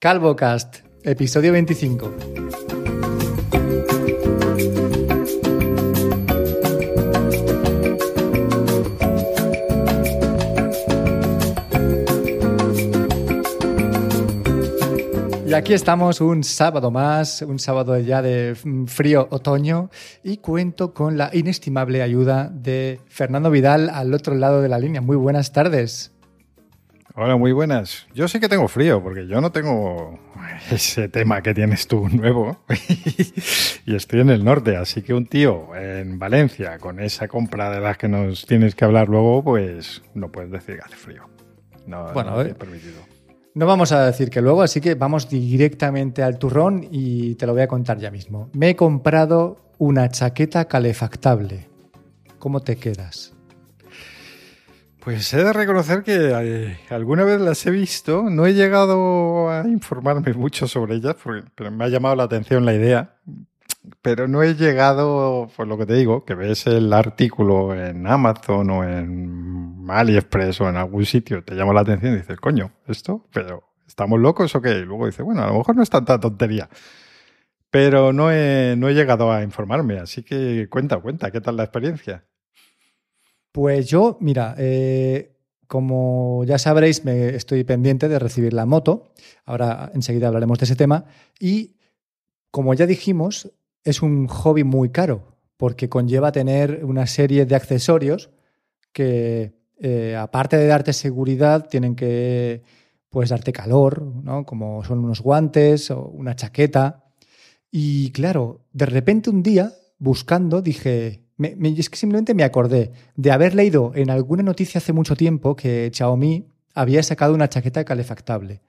CalvoCast, episodio 25. Y aquí estamos un sábado más, un sábado ya de frío otoño, y cuento con la inestimable ayuda de Fernando Vidal al otro lado de la línea. Muy buenas tardes. Hola, muy buenas. Yo sí que tengo frío, porque yo no tengo ese tema que tienes tú nuevo. y estoy en el norte, así que un tío en Valencia con esa compra de las que nos tienes que hablar luego, pues no puedes decir que hace frío. No, bueno, no permitido. No vamos a decir que luego, así que vamos directamente al turrón y te lo voy a contar ya mismo. Me he comprado una chaqueta calefactable. ¿Cómo te quedas? Pues he de reconocer que eh, alguna vez las he visto, no he llegado a informarme mucho sobre ellas, pero me ha llamado la atención la idea, pero no he llegado, por lo que te digo, que ves el artículo en Amazon o en AliExpress o en algún sitio, te llama la atención y dices, coño, esto, pero ¿estamos locos o qué? Luego dices, bueno, a lo mejor no es tanta tontería. Pero no he, no he llegado a informarme, así que cuenta, cuenta, ¿qué tal la experiencia? Pues yo, mira, eh, como ya sabréis, me estoy pendiente de recibir la moto. Ahora enseguida hablaremos de ese tema. Y como ya dijimos, es un hobby muy caro porque conlleva tener una serie de accesorios que, eh, aparte de darte seguridad, tienen que pues, darte calor, ¿no? como son unos guantes o una chaqueta. Y claro, de repente un día, buscando, dije, es que simplemente me acordé de haber leído en alguna noticia hace mucho tiempo que Xiaomi había sacado una chaqueta calefactable.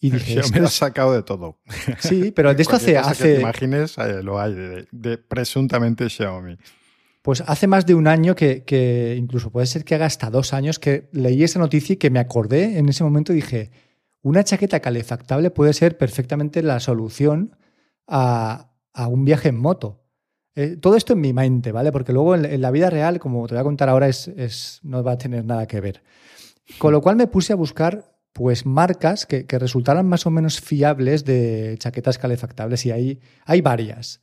Y dije, Xiaomi ha sacado de todo. Sí, pero de esto hace... hace... Que te imagines, eh, lo hay, de, presuntamente Xiaomi. Pues hace más de un año que, que, incluso puede ser que haga hasta dos años que leí esa noticia y que me acordé en ese momento y dije, una chaqueta calefactable puede ser perfectamente la solución a, a un viaje en moto. Eh, todo esto en mi mente, ¿vale? Porque luego en, la vida real, como te voy a contar ahora, es, no va a tener nada que ver. Con lo cual me puse a buscar pues marcas que, que resultaran más o menos fiables de chaquetas calefactables y hay, hay varias.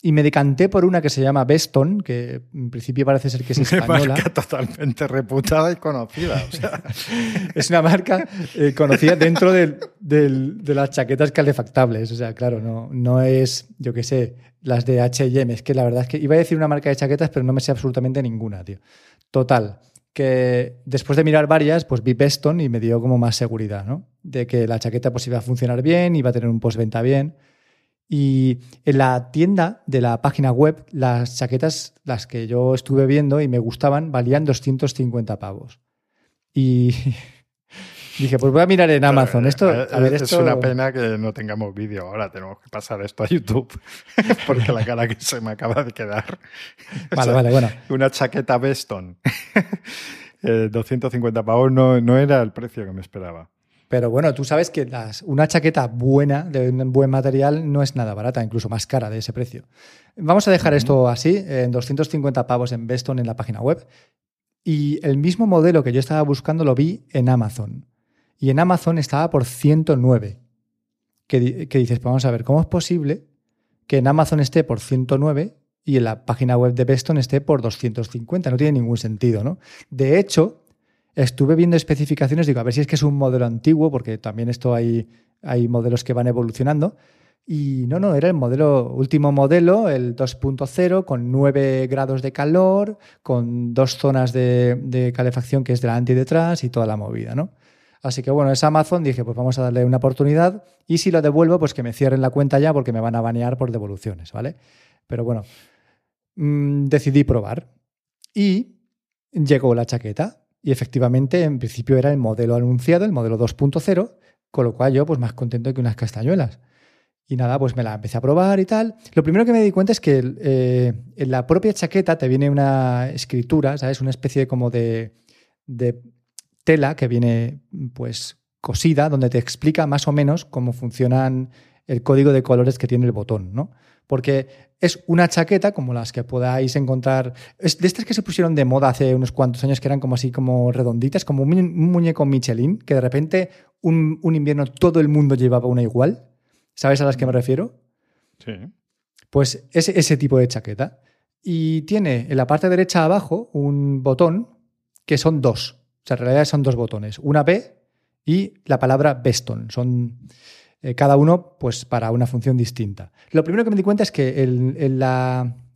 Y me decanté por una que se llama Beston, que en principio parece ser que es española. Una marca totalmente reputada y conocida. es una marca eh, conocida dentro de las chaquetas calefactables. O sea, claro, no, no es, yo qué sé, las de H&M. Es que la verdad es que iba a decir una marca de chaquetas, pero no me sé absolutamente ninguna, tío. Total, que después de mirar varias, pues vi Beston y me dio como más seguridad, ¿no? De que la chaqueta pues iba a funcionar bien, iba a tener un postventa bien. Y en la tienda de la página web, las chaquetas, las que yo estuve viendo y me gustaban, valían 250 pavos. Y dije, pues voy a mirar en Amazon. Esto, eh, a ver, es una pena que no tengamos vídeo ahora, tenemos que pasar esto a YouTube, porque la cara que se me acaba de quedar. Vale, vale, bueno. Una chaqueta Beston. 250 pavos no, no era el precio que me esperaba. Pero bueno, tú sabes que una chaqueta buena, de un buen material, no es nada barata, incluso más cara de ese precio. Vamos a dejar esto así, en 250 pavos en Beston en la página web. Y el mismo modelo que yo estaba buscando lo vi en Amazon. Y en Amazon estaba por 109. Que, que dices, pues vamos a ver, ¿cómo es posible que en Amazon esté por 109 y en la página web de Beston esté por 250? No tiene ningún sentido, ¿no? De hecho, Estuve viendo especificaciones, digo, a ver si es que es un modelo antiguo, porque también esto hay, hay modelos que van evolucionando. Y no, no, era el modelo, último modelo, el 2.0, con 9 grados de calor, con dos zonas de, calefacción que es delante y detrás y toda la movida, ¿no? Así que bueno, es Amazon, dije, pues vamos a darle una oportunidad y si lo devuelvo, pues que me cierren la cuenta ya porque me van a banear por devoluciones, ¿vale? Pero bueno, mm, decidí probar y llegó la chaqueta. Y efectivamente, en principio era el modelo anunciado, el modelo 2.0, con lo cual yo pues más contento que unas castañuelas. Y nada, pues me la empecé a probar y tal. Lo primero que me di cuenta es que eh, en la propia chaqueta te viene una escritura, ¿sabes? Una especie como de, de tela que viene pues cosida, donde te explica más o menos cómo funcionan el código de colores que tiene el botón, ¿no? Porque es una chaqueta como las que podáis encontrar. Es de estas que se pusieron de moda hace unos cuantos años, que eran como así, como redonditas, como un, muñeco Michelin, que de repente un, un, invierno todo el mundo llevaba una igual. ¿Sabes a las que me refiero? Sí. Pues es ese tipo de chaqueta. Y tiene en la parte derecha abajo un botón que son dos. O sea, en realidad son dos botones. Una B y la palabra Beston. Son eh, cada uno pues, para una función distinta. Lo primero que me di cuenta es que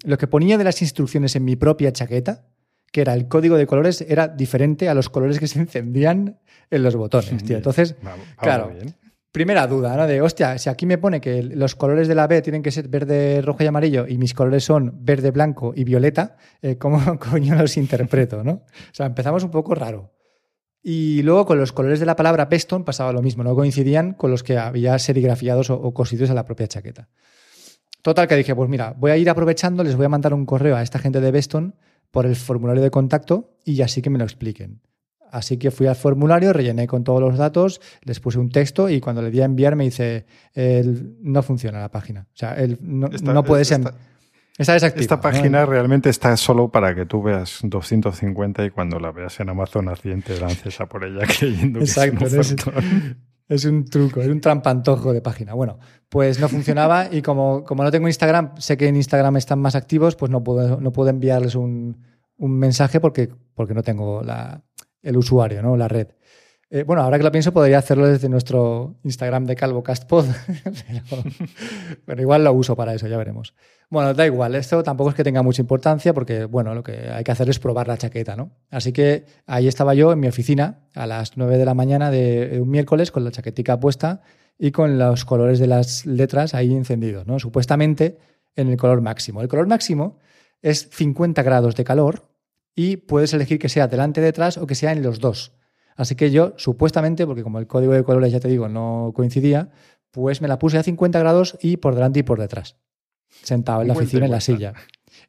lo que ponía de las instrucciones en mi propia chaqueta, que era el código de colores, era diferente a los colores que se encendían en los botones, tío. Entonces, claro, primera duda, ¿no? De, hostia, si aquí me pone que los colores de la B tienen que ser verde, rojo y amarillo y mis colores son verde, blanco y violeta, eh, ¿cómo coño los interpreto, no? O sea, empezamos un poco raro. Y luego con los colores de la palabra Peston pasaba lo mismo, no coincidían con los que había serigrafiados o, o cosidos a la propia chaqueta. Total, que dije, pues mira, voy a ir aprovechando, les voy a mandar un correo a esta gente de Beston por el formulario de contacto y así que me lo expliquen. Así que fui al formulario, rellené con todos los datos, les puse un texto y cuando le di a enviar me dice, no funciona la página. O sea, no, no puede ser... Esta página realmente está solo para que tú veas 250 y cuando la veas en Amazon así te lances a por ella creyendo que Exacto, es, un es, un truco, es un trampantojo de página. Bueno, pues no funcionaba y como, como no tengo Instagram, sé que en Instagram están más activos, pues no puedo, no puedo enviarles un, un mensaje porque, porque no tengo la, el usuario, ¿no? la red. Eh, bueno, ahora que lo pienso, podría hacerlo desde nuestro Instagram de CalvoCastPod, pero, pero igual lo uso para eso, ya veremos. Bueno, da igual, esto tampoco es que tenga mucha importancia porque, bueno, lo que hay que hacer es probar la chaqueta, ¿no? Así que ahí estaba yo en mi oficina a las 9 de la mañana de un miércoles con la chaquetica puesta y con los colores de las letras ahí encendidos, ¿no? Supuestamente en el color máximo. El color máximo es 50 grados de calor y puedes elegir que sea delante, detrás o que sea en los dos. Así que yo, supuestamente, porque como el código de colores ya te digo no coincidía, pues me la puse a 50 grados y por delante y por detrás sentado en la oficina, en la silla.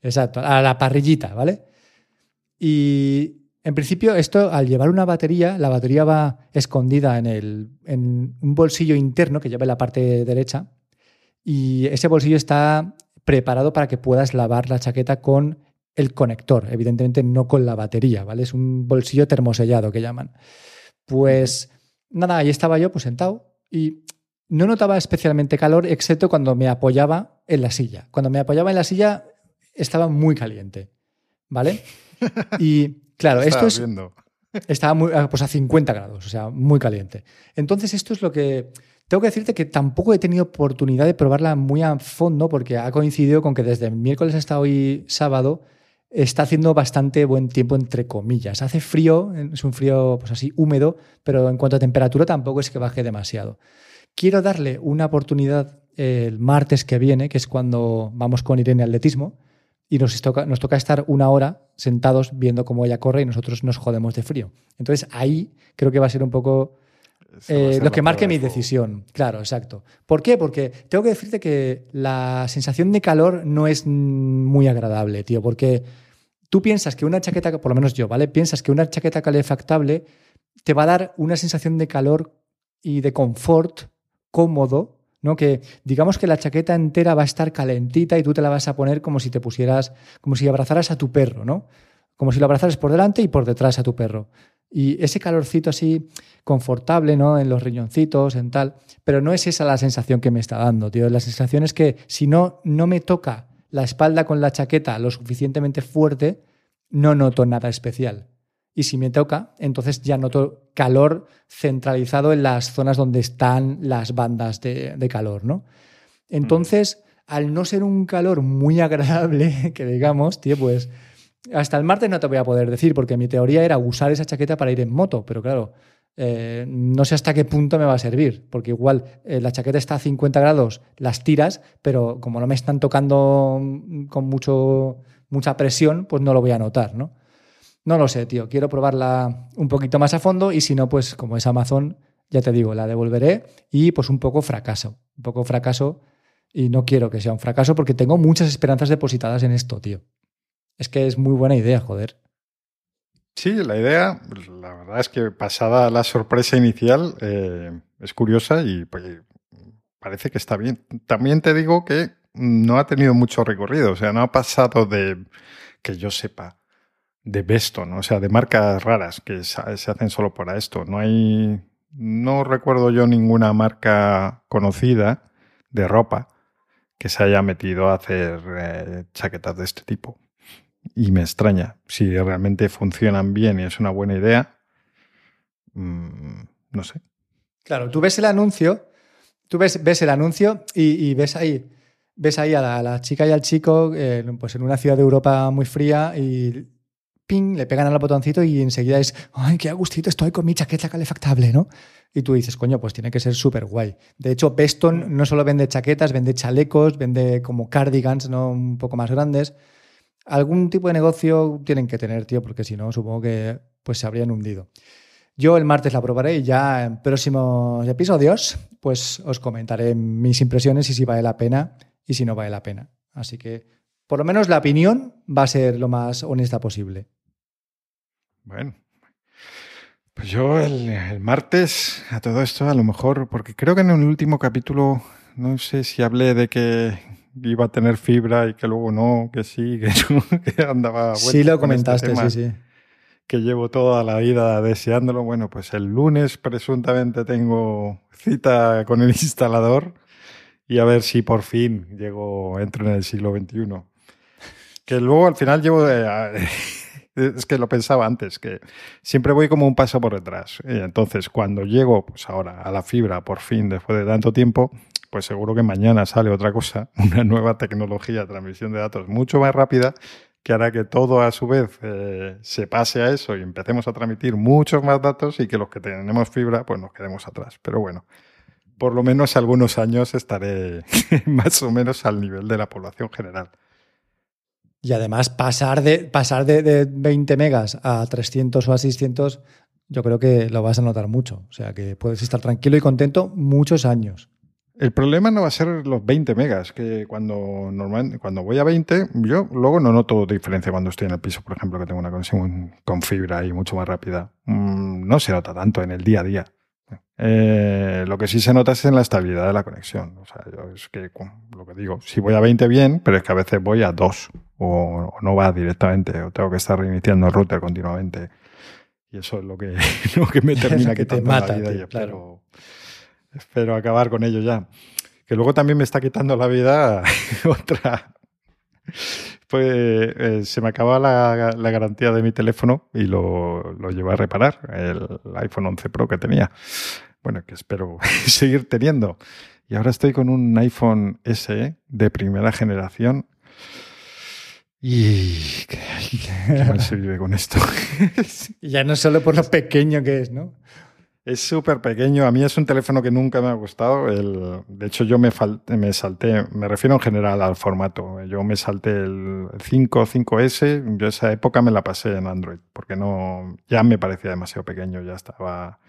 Exacto, a la parrillita, ¿vale? Y en principio, esto al llevar una batería, la batería va escondida en, el, en un bolsillo interno que lleva en la parte derecha. Y ese bolsillo está preparado para que puedas lavar la chaqueta con el conector, evidentemente no con la batería, ¿vale? Es un bolsillo termosellado que llaman. Pues nada, ahí estaba yo pues sentado y no notaba especialmente calor, excepto cuando me apoyaba en la silla. Cuando me apoyaba en la silla estaba muy caliente, ¿vale? Y claro, esto es... Estaba muy, ah, pues a 50 grados, o sea, muy caliente. Entonces, esto es lo que... Tengo que decirte que tampoco he tenido oportunidad de probarla muy a fondo porque ha coincidido con que desde el miércoles hasta hoy sábado está haciendo bastante buen tiempo, entre comillas. Hace frío, es un frío pues así húmedo, pero en cuanto a temperatura tampoco es que baje demasiado. Quiero darle una oportunidad el martes que viene, que es cuando vamos con Irene Atletismo, y nos toca, nos toca estar una hora sentados viendo cómo ella corre y nosotros nos jodemos de frío. Entonces ahí creo que va a ser un poco eh, lo que marque mi decisión. Claro, exacto. ¿Por qué? Porque tengo que decirte que la sensación de calor no es muy agradable, tío, porque tú piensas que una chaqueta, por lo menos yo, ¿vale? Piensas que una chaqueta calefactable te va a dar una sensación de calor y de confort cómodo, ¿no? Que digamos que la chaqueta entera va a estar calentita y tú te la vas a poner como si te pusieras, como si abrazaras a tu perro, ¿no? Como si lo abrazaras por delante y por detrás a tu perro. Y ese calorcito así confortable, ¿no? En los riñoncitos, en tal. Pero no es esa la sensación que me está dando, tío. La sensación es que si no, no me toca la espalda con la chaqueta lo suficientemente fuerte, no noto nada especial y si me toca, entonces ya noto calor centralizado en las zonas donde están las bandas de, calor, ¿no? Entonces, al no ser un calor muy agradable, que digamos, tío, pues hasta el martes no te voy a poder decir, porque mi teoría era usar esa chaqueta para ir en moto, pero claro, eh, no sé hasta qué punto me va a servir, porque igual eh, la chaqueta está a 50 grados, las tiras, pero como no me están tocando con mucho, mucha presión, pues no lo voy a notar, ¿no? No lo sé, tío. Quiero probarla un poquito más a fondo y si no, pues como es Amazon, ya te digo, la devolveré y pues un poco fracaso. Un poco fracaso y no quiero que sea un fracaso porque tengo muchas esperanzas depositadas en esto, tío. Es que es muy buena idea, joder. Sí, la idea, la verdad es que pasada la sorpresa inicial, eh, es curiosa y pues, parece que está bien. También te digo que no ha tenido mucho recorrido, o sea, no ha pasado de, que yo sepa, de Beston, o sea, de marcas raras que se hacen solo para esto. No hay, no recuerdo yo ninguna marca conocida de ropa que se haya metido a hacer eh, chaquetas de este tipo. Y me extraña. Si realmente funcionan bien y es una buena idea, mm, no sé. Claro, tú ves el anuncio, tú ves, ves el anuncio y, ves ahí, ves ahí a la, chica y al chico eh, pues en una ciudad de Europa muy fría y ping, le pegan al botoncito y enseguida es, ay, qué agustito estoy con mi chaqueta calefactable, ¿no? Y tú dices, coño, pues tiene que ser súper guay. De hecho, Beston no solo vende chaquetas, vende chalecos, vende como cardigans, ¿no? Un poco más grandes. Algún tipo de negocio tienen que tener, tío, porque si no, supongo que pues se habrían hundido. Yo el martes la probaré y ya en próximos episodios pues os comentaré mis impresiones y si vale la pena y si no vale la pena. Así que por lo menos la opinión va a ser lo más honesta posible. Bueno, pues yo el, martes a todo esto a lo mejor, porque creo que en el último capítulo no sé si hablé de que iba a tener fibra y que luego no, que sí, que no, que andaba... Sí lo este comentaste, sí, sí que llevo toda la vida deseándolo. Bueno, pues el lunes presuntamente tengo cita con el instalador y a ver si por fin llego, entro en el siglo XXI. Que luego al final llevo... Eh, es que lo pensaba antes, que siempre voy como un paso por detrás. Entonces, cuando llego, pues ahora, a la fibra, por fin, después de tanto tiempo, pues seguro que mañana sale otra cosa, una nueva tecnología de transmisión de datos mucho más rápida que hará que todo a su vez eh, se pase a eso y empecemos a transmitir muchos más datos y que los que tenemos fibra pues nos quedemos atrás. Pero bueno, por lo menos algunos años estaré más o menos al nivel de la población general. Y además pasar de, pasar de, de 20 megas a 300 o a 600, yo creo que lo vas a notar mucho. O sea que puedes estar tranquilo y contento muchos años. El problema no va a ser los 20 megas, que cuando normal, cuando voy a 20, yo luego no noto diferencia cuando estoy en el piso, por ejemplo, que tengo una conexión con fibra y mucho más rápida. Mm, no se nota tanto en el día a día. Eh, lo que sí se nota es en la estabilidad de la conexión. O sea, yo es que lo que digo, si voy a 20 bien, pero es que a veces voy a 2 o, no va directamente o tengo que estar reiniciando el router continuamente. Y eso es lo que, lo que me termina que quitando la vida y espero, Espero acabar con ello ya. Que luego también me está quitando la vida otra. Eh, se me acaba la, garantía de mi teléfono y lo, lo llevé a reparar, el iPhone 11 Pro que tenía. Bueno, que espero seguir teniendo. Y ahora estoy con un iPhone SE de primera generación. Y qué, mal se vive con esto. ya no solo por lo pequeño que es, ¿no? Es súper pequeño. A mí es un teléfono que nunca me ha gustado. de hecho, yo me, me salté, me refiero en general al formato. Yo me salté el 5, 5S. Yo esa época me la pasé en Android porque no, ya me parecía demasiado pequeño. Ya estaba.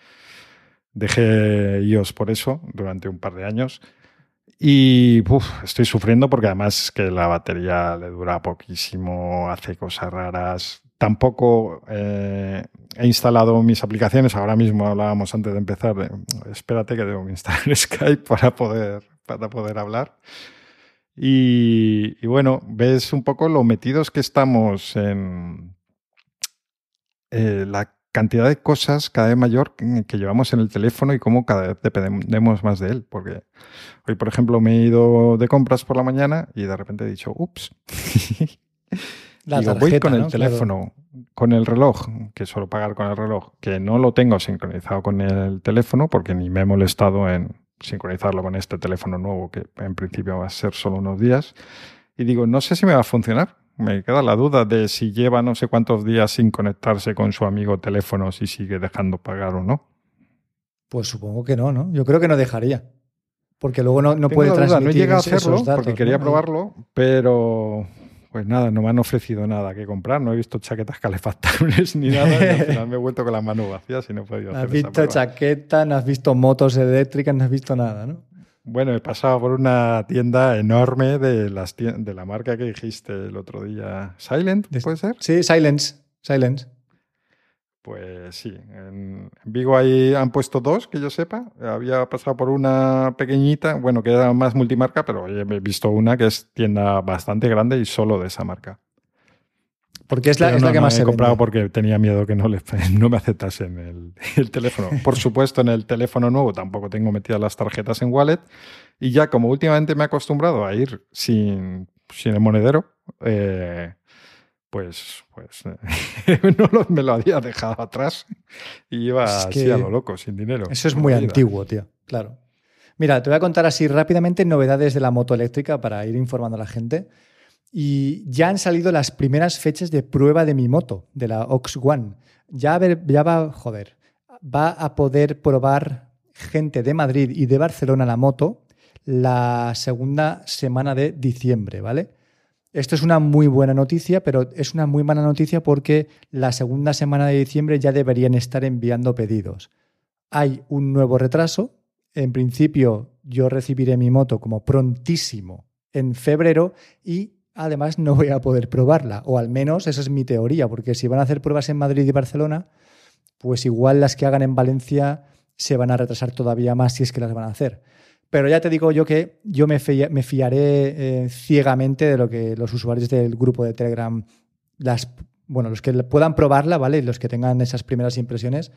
Dejé iOS por eso durante un par de años. Y estoy sufriendo porque además que la batería le dura poquísimo, hace cosas raras tampoco eh, he instalado mis aplicaciones. Ahora mismo hablábamos antes de empezar. espérate que debo instalar Skype para poder, para poder hablar. Y, bueno, ves un poco lo metidos que estamos en eh, la cantidad de cosas cada vez mayor que llevamos en el teléfono y cómo cada vez dependemos más de él. Porque hoy, por ejemplo, me he ido de compras por la mañana y de repente he dicho, ups. voy con el teléfono, con el reloj, que suelo pagar con el reloj, que no lo tengo sincronizado con el teléfono porque ni me he molestado en sincronizarlo con este teléfono nuevo, que en principio va a ser solo unos días. Y digo, no sé si me va a funcionar. Me queda la duda de si lleva no sé cuántos días sin conectarse con su amigo teléfono, si sigue dejando pagar o no. Pues supongo que no, ¿no? Yo creo que no dejaría. Porque luego no, no puede transmitir. No he llegado a hacerlo porque quería probarlo, pero pues nada, no me han ofrecido nada que comprar, no he visto chaquetas calefactables ni nada, y al final me he vuelto con las manos vacías y no he podido hacer has visto chaquetas, no has visto motos eléctricas, no has visto nada, ¿no? Bueno, he pasado por una tienda enorme de, las de la marca que dijiste el otro día. ¿Silent? ¿Puede ser? Sí, Silence. Silence. Pues sí, en Vigo ahí han puesto dos, que yo sepa. Había pasado por una pequeñita, bueno, que era más multimarca, pero he visto una que es tienda bastante grande y solo de esa marca. Porque es la, es la que no, más he se comprado vende. porque tenía miedo que no, le, no me aceptasen el, el teléfono. Por supuesto, en el teléfono nuevo tampoco tengo metidas las tarjetas en wallet. Y ya como últimamente me he acostumbrado a ir sin, sin el monedero, eh, pues, pues eh, no lo- me lo había dejado atrás y iba Es así a lo loco, sin dinero. Eso es muy vida. antiguo, tío. Claro. Mira, te voy a contar así rápidamente novedades de la moto eléctrica para ir informando a la gente. Y ya han salido las primeras fechas de prueba de mi moto, de la Ox One. Ya, a ver- ya va, joder, va a poder probar gente de Madrid y de Barcelona la moto la segunda semana de diciembre, ¿vale? Esto es una muy buena noticia, pero es una muy mala noticia porque la segunda semana de diciembre ya deberían estar enviando pedidos. Hay un nuevo retraso. En principio, yo recibiré mi moto como prontísimo en febrero y además no voy a poder probarla, o al menos esa es mi teoría, porque si van a hacer pruebas en Madrid y Barcelona, pues igual las que hagan en Valencia se van a retrasar todavía más si es que las van a hacer. Pero ya te digo yo que yo me, fia- me fiaré eh, ciegamente de lo que los usuarios del grupo de Telegram, las, bueno, los que puedan probarla, ¿vale? Los que tengan esas primeras impresiones,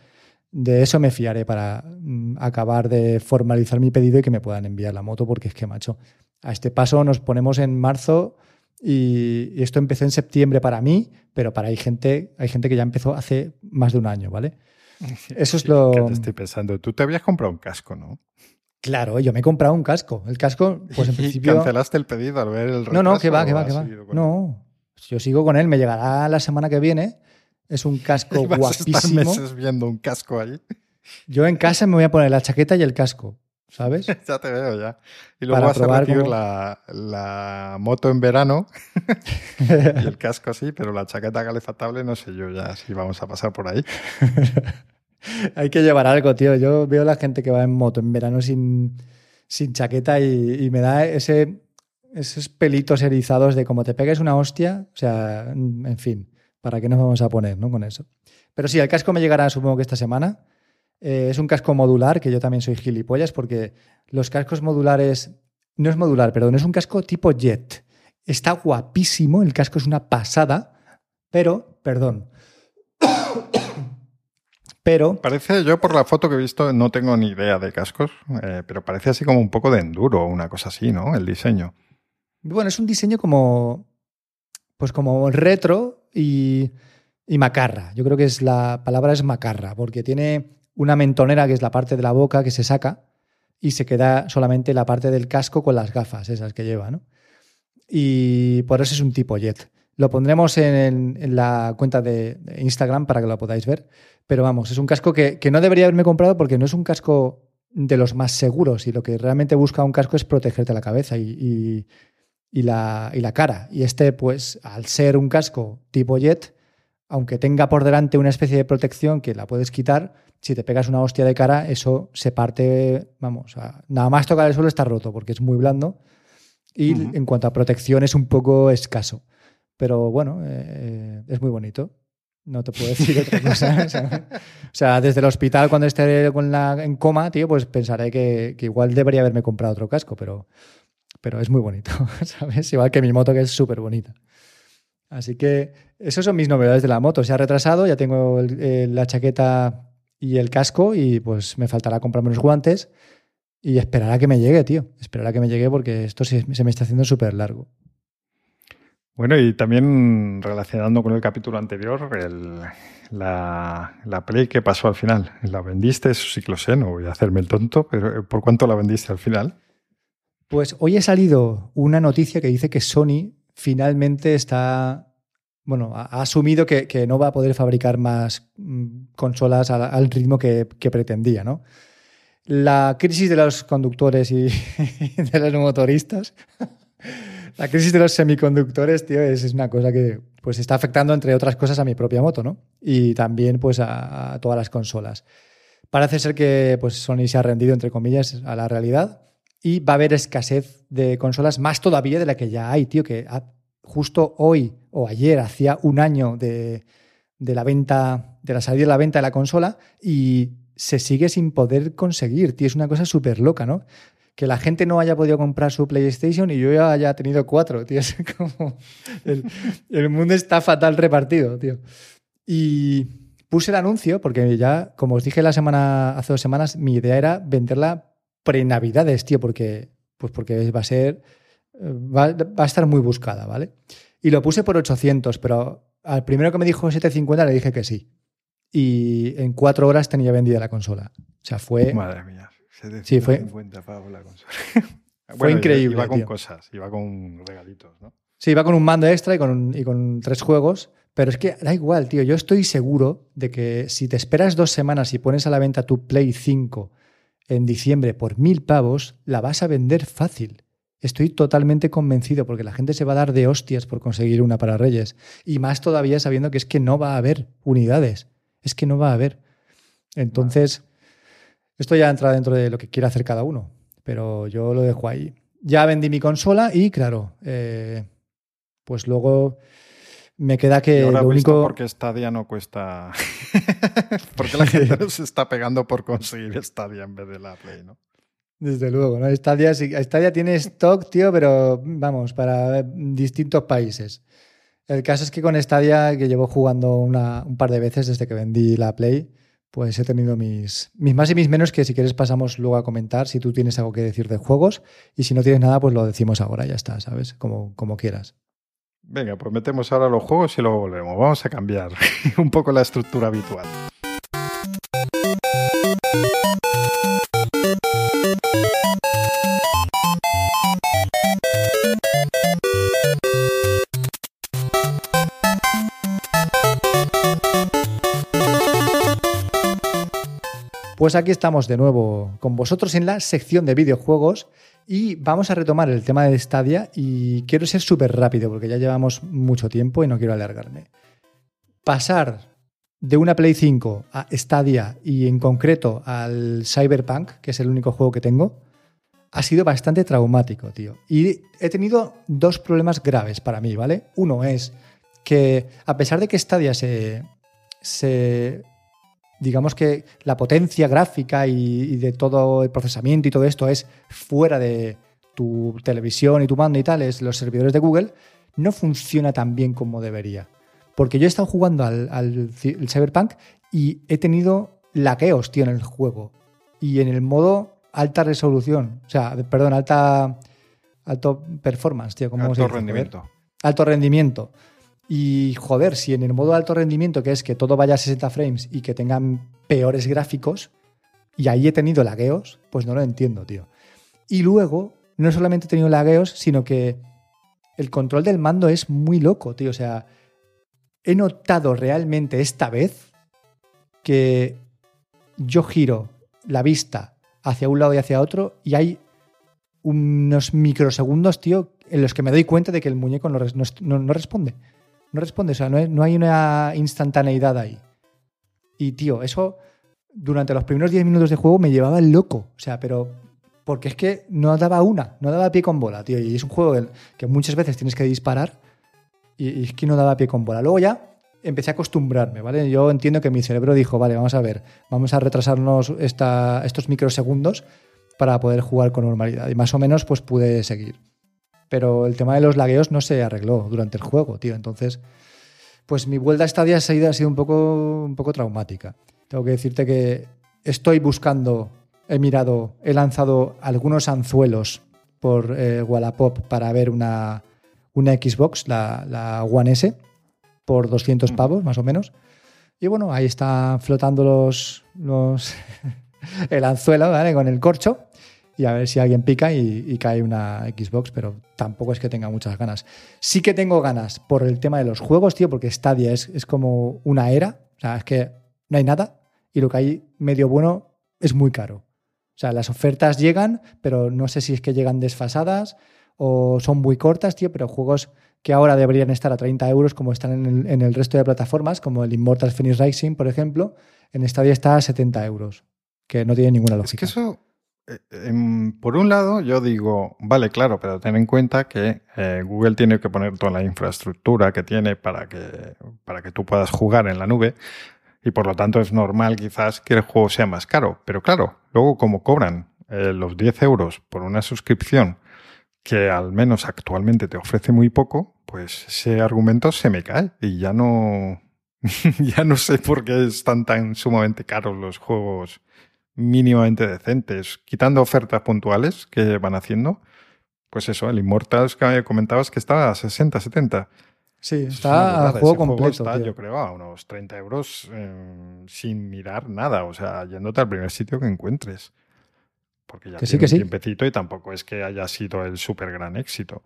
de eso me fiaré para mm, acabar de formalizar mi pedido y que me puedan enviar la moto, porque es que, macho, a este paso nos ponemos en marzo y, y esto empezó en septiembre para mí, pero para hay gente, hay gente que ya empezó hace más de un año, ¿vale? Eso es Sí, lo- que te estoy pensando. Tú te habías comprado un casco, ¿no? Claro, yo me he comprado un casco. El casco, pues en Y principio. cancelaste el pedido al ver el retraso. No, no, que va, que ¿o va, que va. No, yo sigo con él, me llegará la semana que viene. Es un casco Y vas a estar guapísimo. meses viendo un casco ahí. Yo en casa me voy a poner la chaqueta y el casco, ¿sabes? ya te veo ya. Y luego Para vas a cómo- la, la moto en verano y el casco así, pero la chaqueta calefactable no sé yo ya si vamos a pasar por ahí. Hay que llevar algo, tío. Yo veo la gente que va en moto en verano sin, sin chaqueta y, me da ese, esos pelitos erizados de como te pegues una hostia. O sea, en fin, ¿para qué nos vamos a poner ¿no? con eso? Pero sí, el casco me llegará supongo que esta semana. Eh, es un casco modular, que yo también soy gilipollas, porque los cascos modulares. No es modular, perdón, es un casco tipo jet. Está guapísimo, el casco es una pasada, pero, perdón. Pero Parece, yo por la foto que he visto no tengo ni idea de cascos, eh, pero parece así como un poco de enduro o una cosa así, ¿no? El diseño. Bueno, es un diseño como. Pues como retro y, y macarra. Yo creo que es la palabra es macarra, porque tiene una mentonera que es la parte de la boca que se saca y se queda solamente la parte del casco con las gafas, esas que lleva, ¿no? Y por eso es un tipo jet. Lo pondremos en, en la cuenta de, Instagram para que lo podáis ver. Pero vamos, es un casco que, que no debería haberme comprado porque no es un casco de los más seguros y lo que realmente busca un casco es protegerte la cabeza y, y- y la, y la cara. Y este, pues, al ser un casco tipo jet, aunque tenga por delante una especie de protección que la puedes quitar, si te pegas una hostia de cara, eso se parte, vamos, a- nada más tocar el suelo está roto porque es muy blando. Y en cuanto a protección es un poco escaso. Pero bueno, eh, es muy bonito. No te puedo decir otra cosa. O sea, desde el hospital, cuando esté con la, en coma, tío, pues pensaré que, que igual debería haberme comprado otro casco, pero, pero es muy bonito, ¿sabes? Igual que mi moto, que es súper bonita. Así que esas son mis novedades de la moto. Se ha retrasado, ya tengo la chaqueta y el casco y pues me faltará comprarme unos guantes y esperar a que me llegue, tío. Esperar a que me llegue porque esto se, se me está haciendo súper largo. Bueno, y también relacionando con el capítulo anterior, la, la Play que pasó al final. ¿La vendiste? Eso sí que lo sé, no voy a hacerme el tonto, pero eh, ¿por cuánto la vendiste al final? Pues hoy ha salido una noticia que dice que Sony finalmente está, bueno, ha ha asumido que, que no va a poder fabricar más mm, consolas al, al ritmo que, que pretendía, ¿no? La crisis de los conductores y de los motoristas, la crisis de los semiconductores, tío, es, una cosa que pues está afectando, entre otras cosas, a mi propia moto, ¿no? Y también pues a, todas las consolas. Parece ser que pues, Sony se ha rendido, entre comillas, a la realidad y va a haber escasez de consolas más todavía de la que ya hay, tío, que justo hoy o ayer, hacía un año de, de la venta de la salida de la venta de la consola y se sigue sin poder conseguir, tío. Es una cosa súper loca, ¿no? Que la gente no haya podido comprar su PlayStation y yo ya haya tenido cuatro, tío. El, mundo está fatal repartido, tío. Y puse el anuncio porque ya, como os dije la semana, hace dos semanas, mi idea era venderla pre-navidades, tío, porque, pues porque va a ser. Va, va, a estar muy buscada, ¿vale? Y lo puse por 800, pero al primero que me dijo 750 le dije que sí y en cuatro horas tenía vendida la consola. O sea, fue. Madre mía. Sí, fue. la consola. fue increíble. Iba con tío. cosas, iba con regalitos, ¿no? Sí, iba con un mando extra y con, y con tres juegos. Pero es que da igual, tío. Yo estoy seguro de que si te esperas dos semanas y pones a la venta tu Play 5 en diciembre por mil pavos, la vas a vender fácil. Estoy totalmente convencido porque la gente se va a dar de hostias por conseguir una para Reyes. Y más todavía sabiendo que es que no va a haber unidades es que no va a haber. Entonces, esto ya entra dentro de lo que quiera hacer cada uno, pero yo lo dejo ahí. Ya vendí mi consola y, claro, eh, pues luego me queda que ahora lo único. Porque Stadia no cuesta. porque la gente se está pegando por conseguir Stadia en vez de la Play, ¿no? Desde luego, ¿no? Stadia, Stadia tiene stock, tío, pero vamos, para distintos países. El caso es que con Stadia, que llevo jugando una, un par de veces desde que vendí la Play, pues he tenido mis, mis más y mis menos que si quieres pasamos luego a comentar si tú tienes algo que decir de juegos y si no tienes nada, pues lo decimos ahora, ya está, ¿sabes? Como, como quieras. Venga, pues metemos ahora los juegos y luego volvemos. Vamos a cambiar un poco la estructura habitual. Pues aquí estamos de nuevo con vosotros en la sección de videojuegos y vamos a retomar el tema de Stadia y quiero ser súper rápido porque ya llevamos mucho tiempo y no quiero alargarme. Pasar de una Play 5 a Stadia y en concreto al Cyberpunk, que es el único juego que tengo, ha sido bastante traumático, tío. Y he tenido dos problemas graves para mí, ¿vale? Uno es que a pesar de que Stadia se, se digamos que la potencia gráfica y, y, de todo el procesamiento y todo esto es fuera de tu televisión y tu mando y tal, es los servidores de Google, no funciona tan bien como debería. Porque yo he estado jugando al, Cyberpunk y he tenido laqueos, tío, en el juego. Y en el modo alta resolución, o sea, perdón, alta alto performance, tío, ¿cómo alto se dice? rendimiento. Alto rendimiento. Y joder, si en el modo alto rendimiento, que es que todo vaya a 60 frames y que tengan peores gráficos, y ahí he tenido lagueos, pues no lo entiendo, tío. Y luego, no solamente he tenido lagueos, sino que el control del mando es muy loco, tío. O sea, he notado realmente esta vez que yo giro la vista hacia un lado y hacia otro y hay unos microsegundos, tío, en los que me doy cuenta de que el muñeco no responde. No responde, o sea, no, no, hay una instantaneidad ahí. Y, tío, eso durante los primeros 10 minutos de juego me llevaba loco. O sea, pero. Porque es que no daba una, no daba pie con bola, tío. Y es un juego que muchas veces tienes que disparar y, y es que no daba pie con bola. Luego ya empecé a acostumbrarme, ¿vale? Yo entiendo que mi cerebro dijo, vale, vamos a ver, vamos a retrasarnos esta, estos microsegundos para poder jugar con normalidad. Y más o menos, pues pude seguir pero el tema de los lagueos no se arregló durante el juego, tío. Entonces, pues mi vuelta a Stadia ha sido, un, poco, un poco traumática. Tengo que decirte que estoy buscando, he mirado, he lanzado algunos anzuelos por eh, Wallapop para ver una, una Xbox, la, la, One S, por 200 pavos más o menos. Y bueno, ahí están flotando los, los el anzuelo, ¿vale? Con el corcho y a ver si alguien pica y, y, cae una Xbox, pero tampoco es que tenga muchas ganas. Sí que tengo ganas por el tema de los juegos, tío, porque Stadia es, es como una era, o sea, es que no hay nada y lo que hay medio bueno es muy caro. O sea, las ofertas llegan, pero no sé si es que llegan desfasadas o son muy cortas, tío, pero juegos que ahora deberían estar a 30 euros como están en el, en el resto de plataformas, como el Immortal Phoenix Rising, por ejemplo, en Stadia está a 70 euros, que no tiene ninguna lógica. Es que eso por un lado, yo digo, vale, claro, pero ten en cuenta que eh, Google tiene que poner toda la infraestructura que tiene para que, para que tú puedas jugar en la nube. Y por lo tanto es normal quizás que el juego sea más caro. Pero claro, luego como cobran eh, los 10 euros por una suscripción que al menos actualmente te ofrece muy poco, pues ese argumento se me cae y ya no, ya no sé por qué están tan sumamente caros los juegos mínimamente decentes, quitando ofertas puntuales que van haciendo. Pues eso, el Immortals que comentabas que estaba a 60, 70. Sí, está a juego completo. está, yo creo, a unos 30 euros eh, sin mirar nada, o sea, yéndote al primer sitio que encuentres. Porque ya que tiene sí, un tiempecito y tampoco es que haya sido el súper gran éxito.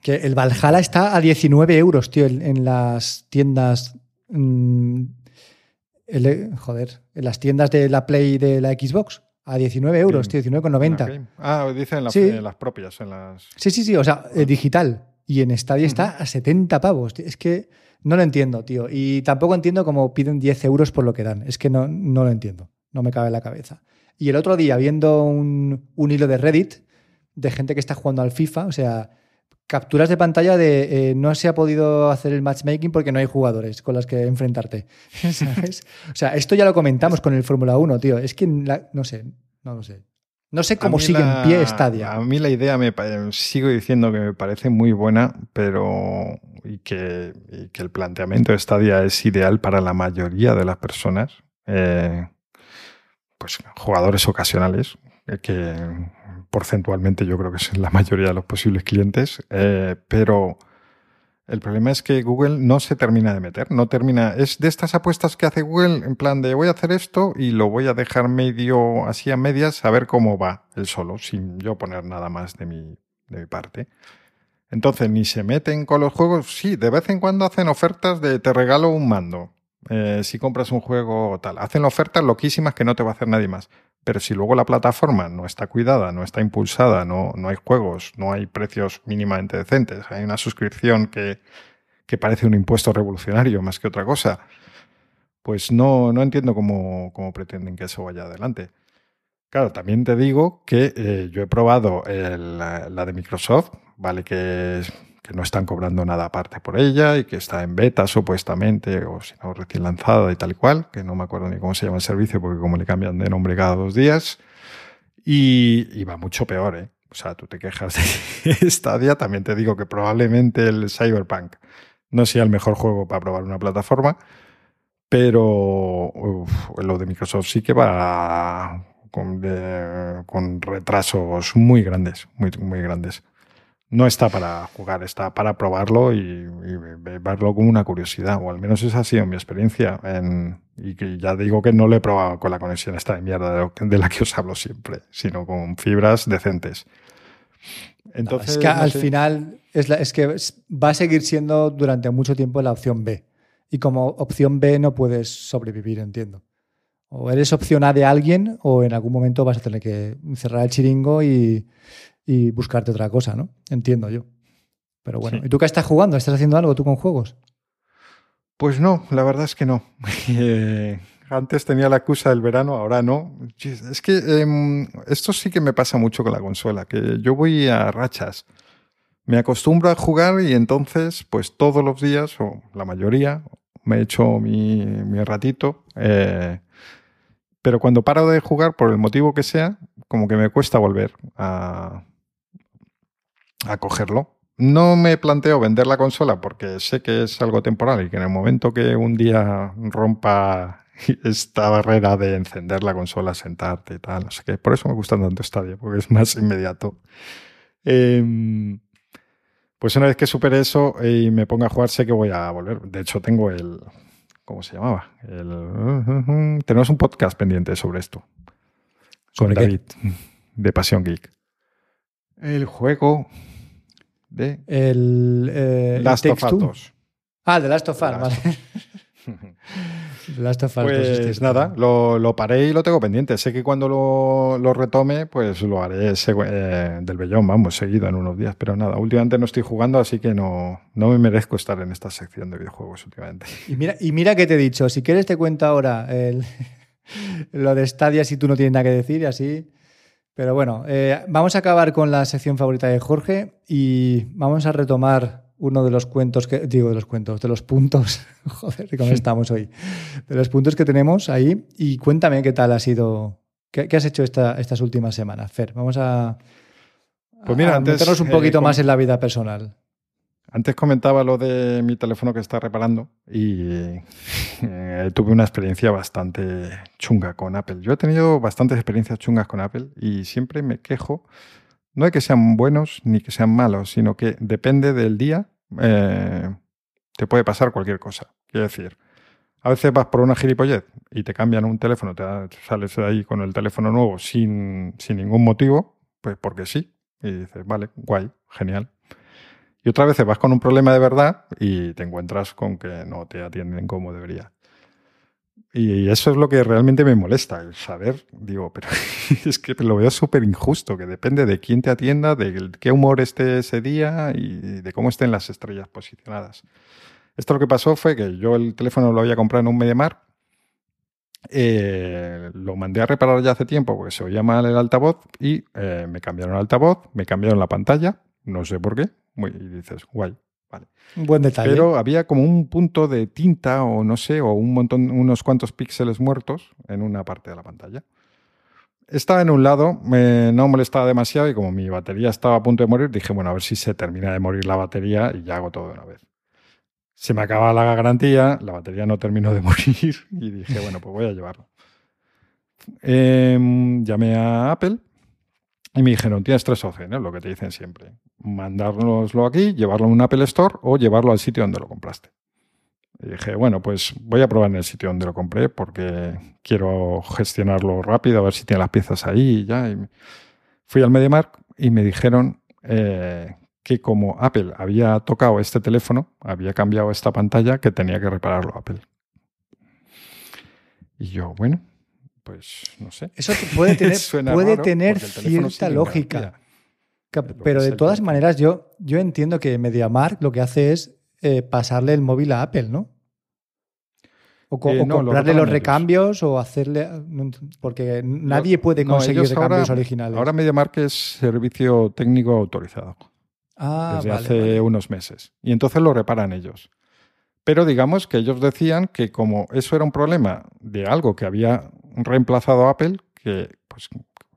Que el Valhalla está a 19 euros, tío, en, las tiendas. Mm, joder, en las tiendas de la Play y de la Xbox. A 19 euros, tío, 19,90. Ah, dicen en las, en las propias. En las... Sí, sí, sí, o sea, eh, digital. Y en Stadia está a 70 pavos. Es que no lo entiendo, tío. Y tampoco entiendo cómo piden 10 euros por lo que dan. Es que no, no lo entiendo. No me cabe en la cabeza. Y el otro día, viendo un, un hilo de Reddit de gente que está jugando al FIFA, o sea, capturas de pantalla de eh, no se ha podido hacer el matchmaking porque no hay jugadores con los que enfrentarte. ¿Sabes? O sea, esto ya lo comentamos con el Fórmula 1, tío. Es que no sé, no lo sé. No sé cómo sigue en pie Stadia. A mí la idea me sigo diciendo que me parece muy buena, pero y que, que el planteamiento de Stadia es ideal para la mayoría de las personas, eh, pues jugadores ocasionales, eh, que porcentualmente yo creo que es la mayoría de los posibles clientes, eh, pero el problema es que Google no se termina de meter, no termina, es de estas apuestas que hace Google en plan de voy a hacer esto y lo voy a dejar medio así a medias a ver cómo va él solo, sin yo poner nada más de mi, de mi parte. Entonces, ni se meten con los juegos, sí, de vez en cuando hacen ofertas de te regalo un mando, eh, si compras un juego tal. Hacen ofertas loquísimas que no te va a hacer nadie más. Pero si luego la plataforma no está cuidada, no está impulsada, no, no hay juegos, no hay precios mínimamente decentes, hay una suscripción que, que parece un impuesto revolucionario más que otra cosa, pues no, no entiendo cómo, cómo pretenden que eso vaya adelante. Claro, también te digo que eh, yo he probado la de Microsoft, vale que que no están cobrando nada aparte por ella y que está en beta supuestamente, o si no, recién lanzada y tal y cual, que no me acuerdo ni cómo se llama el servicio porque como le cambian de nombre cada dos días. Y, va mucho peor, ¿eh? O sea, tú te quejas de Stadia, también te digo que probablemente el Cyberpunk no sea el mejor juego para probar una plataforma, pero lo de Microsoft sí que va con, con retrasos muy grandes, muy, muy grandes no está para jugar, está para probarlo y, verlo como una curiosidad, o al menos esa ha sido mi experiencia. y que ya digo que no lo he probado con la conexión esta de mierda de, la que os hablo siempre, sino con fibras decentes. Entonces, es que al final es, es que va a seguir siendo durante mucho tiempo la opción B. Y como opción B no puedes sobrevivir, entiendo. O eres opción A de alguien o en algún momento vas a tener que cerrar el chiringo y, y buscarte otra cosa, ¿no? Entiendo yo. Pero bueno, ¿y tú qué estás jugando? ¿Estás haciendo algo tú con juegos? Pues no, la verdad es que no. Eh, antes tenía la excusa del verano, ahora no. Es que em, esto sí que me pasa mucho con la consola, que yo voy a rachas. Me acostumbro a jugar y entonces, pues todos los días, o la mayoría, me echo mi, mi ratito. Eh, pero cuando paro de jugar, por el motivo que sea, como que me cuesta volver a, a cogerlo. No me planteo vender la consola porque sé que es algo temporal y que en el momento que un día rompa esta barrera de encender la consola, sentarte y tal, no sé qué. Por eso me gusta tanto Stadia, porque es más inmediato. Em, pues una vez que supere eso y me ponga a jugar, sé que voy a volver. De hecho, tengo el. ¿Cómo se llamaba? El, tenemos un podcast pendiente sobre esto. Con David, de Pasión Geek. El juego de. El. Eh, Last of Us Ah, de Last of Us, vale. Last of Us pues este nada, lo, paré y lo tengo pendiente. Sé que cuando lo, retome, pues lo haré eh, del bellón, vamos, seguido en unos días. Pero nada, últimamente no estoy jugando, así que no, no me merezco estar en esta sección de videojuegos últimamente. Y mira, y mira que te he dicho, si quieres te cuento ahora lo de Stadia si tú no tienes nada que decir y así. Pero bueno, eh, vamos a acabar con la sección favorita de Jorge y vamos a retomar uno de los cuentos que, digo, de los cuentos, de los puntos, joder, ¿cómo estamos hoy? De los puntos que tenemos ahí. Y cuéntame qué tal ha sido, qué, has hecho esta, estas últimas semanas, Fer. Vamos a, pues mira, meternos un poquito más en la vida personal. Antes comentaba lo de mi teléfono que está reparando y eh, tuve una experiencia bastante chunga con Apple. Yo he tenido bastantes experiencias chungas con Apple y siempre me quejo, no de que sean buenos ni que sean malos, sino que depende del día, eh, te puede pasar cualquier cosa. Quiero decir, a veces vas por una gilipollez y te cambian un teléfono, te sales de ahí con el teléfono nuevo sin, sin ningún motivo, pues porque sí. Y dices, vale, guay, genial. Y otra vez vas con un problema de verdad y te encuentras con que no te atienden como debería. Y eso es lo que realmente me molesta, el saber, digo, pero es que lo veo súper injusto, que depende de quién te atienda, de qué humor esté ese día y de cómo estén las estrellas posicionadas. Esto lo que pasó fue que yo el teléfono lo había comprado en un MediaMark, eh, lo mandé a reparar ya hace tiempo porque se oía mal el altavoz y eh, me cambiaron el altavoz, me cambiaron la pantalla, no sé por qué, y dices, guay, vale. Un buen detalle. Pero había como un punto de tinta o no sé, o un montón, unos cuantos píxeles muertos en una parte de la pantalla. Estaba en un lado, me, no molestaba demasiado y como mi batería estaba a punto de morir, dije, bueno, a ver si se termina de morir la batería y ya hago todo de una vez. Se me acaba la garantía, la batería no terminó de morir y dije, bueno, pues voy a llevarlo. Em, llamé a Apple y me dijeron, tienes tres opciones, lo que te dicen siempre. Mandárnoslo aquí, llevarlo a un Apple Store o llevarlo al sitio donde lo compraste. Y dije, bueno, pues voy a probar en el sitio donde lo compré porque quiero gestionarlo rápido, a ver si tiene las piezas ahí y ya. fui al MediaMark y me dijeron eh, que como Apple había tocado este teléfono, había cambiado esta pantalla, que tenía que repararlo Apple. Y yo, bueno, pues no sé. Eso puede tener, puede tener cierta lógica. Pero de todas maneras, yo, yo entiendo que MediaMark lo que hace es eh, pasarle el móvil a Apple, ¿no? O, eh, comprarle los recambios o hacerle. Porque nadie puede conseguir recambios originales. Ahora MediaMark es servicio técnico autorizado. Ah, desde hace unos meses. Y entonces lo reparan ellos. Pero digamos que ellos decían que como eso era un problema de algo que había reemplazado a Apple, que pues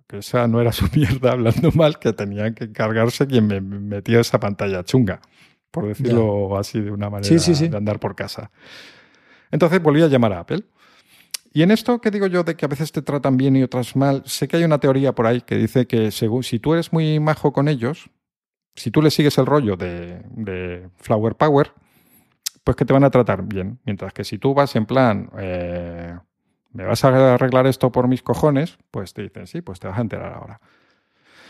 que esa no era su mierda hablando mal, que tenían que encargarse quien me metía esa pantalla chunga, por decirlo así de una manera de andar por casa. Entonces volví a llamar a Apple. Y en esto que digo yo de que a veces te tratan bien y otras mal, sé que hay una teoría por ahí que dice que según, si tú eres muy majo con ellos, si tú le sigues el rollo de, de Flower Power, pues que te van a tratar bien. Mientras que si tú vas en plan, eh, me vas a arreglar esto por mis cojones, pues te dicen, sí, pues te vas a enterar ahora.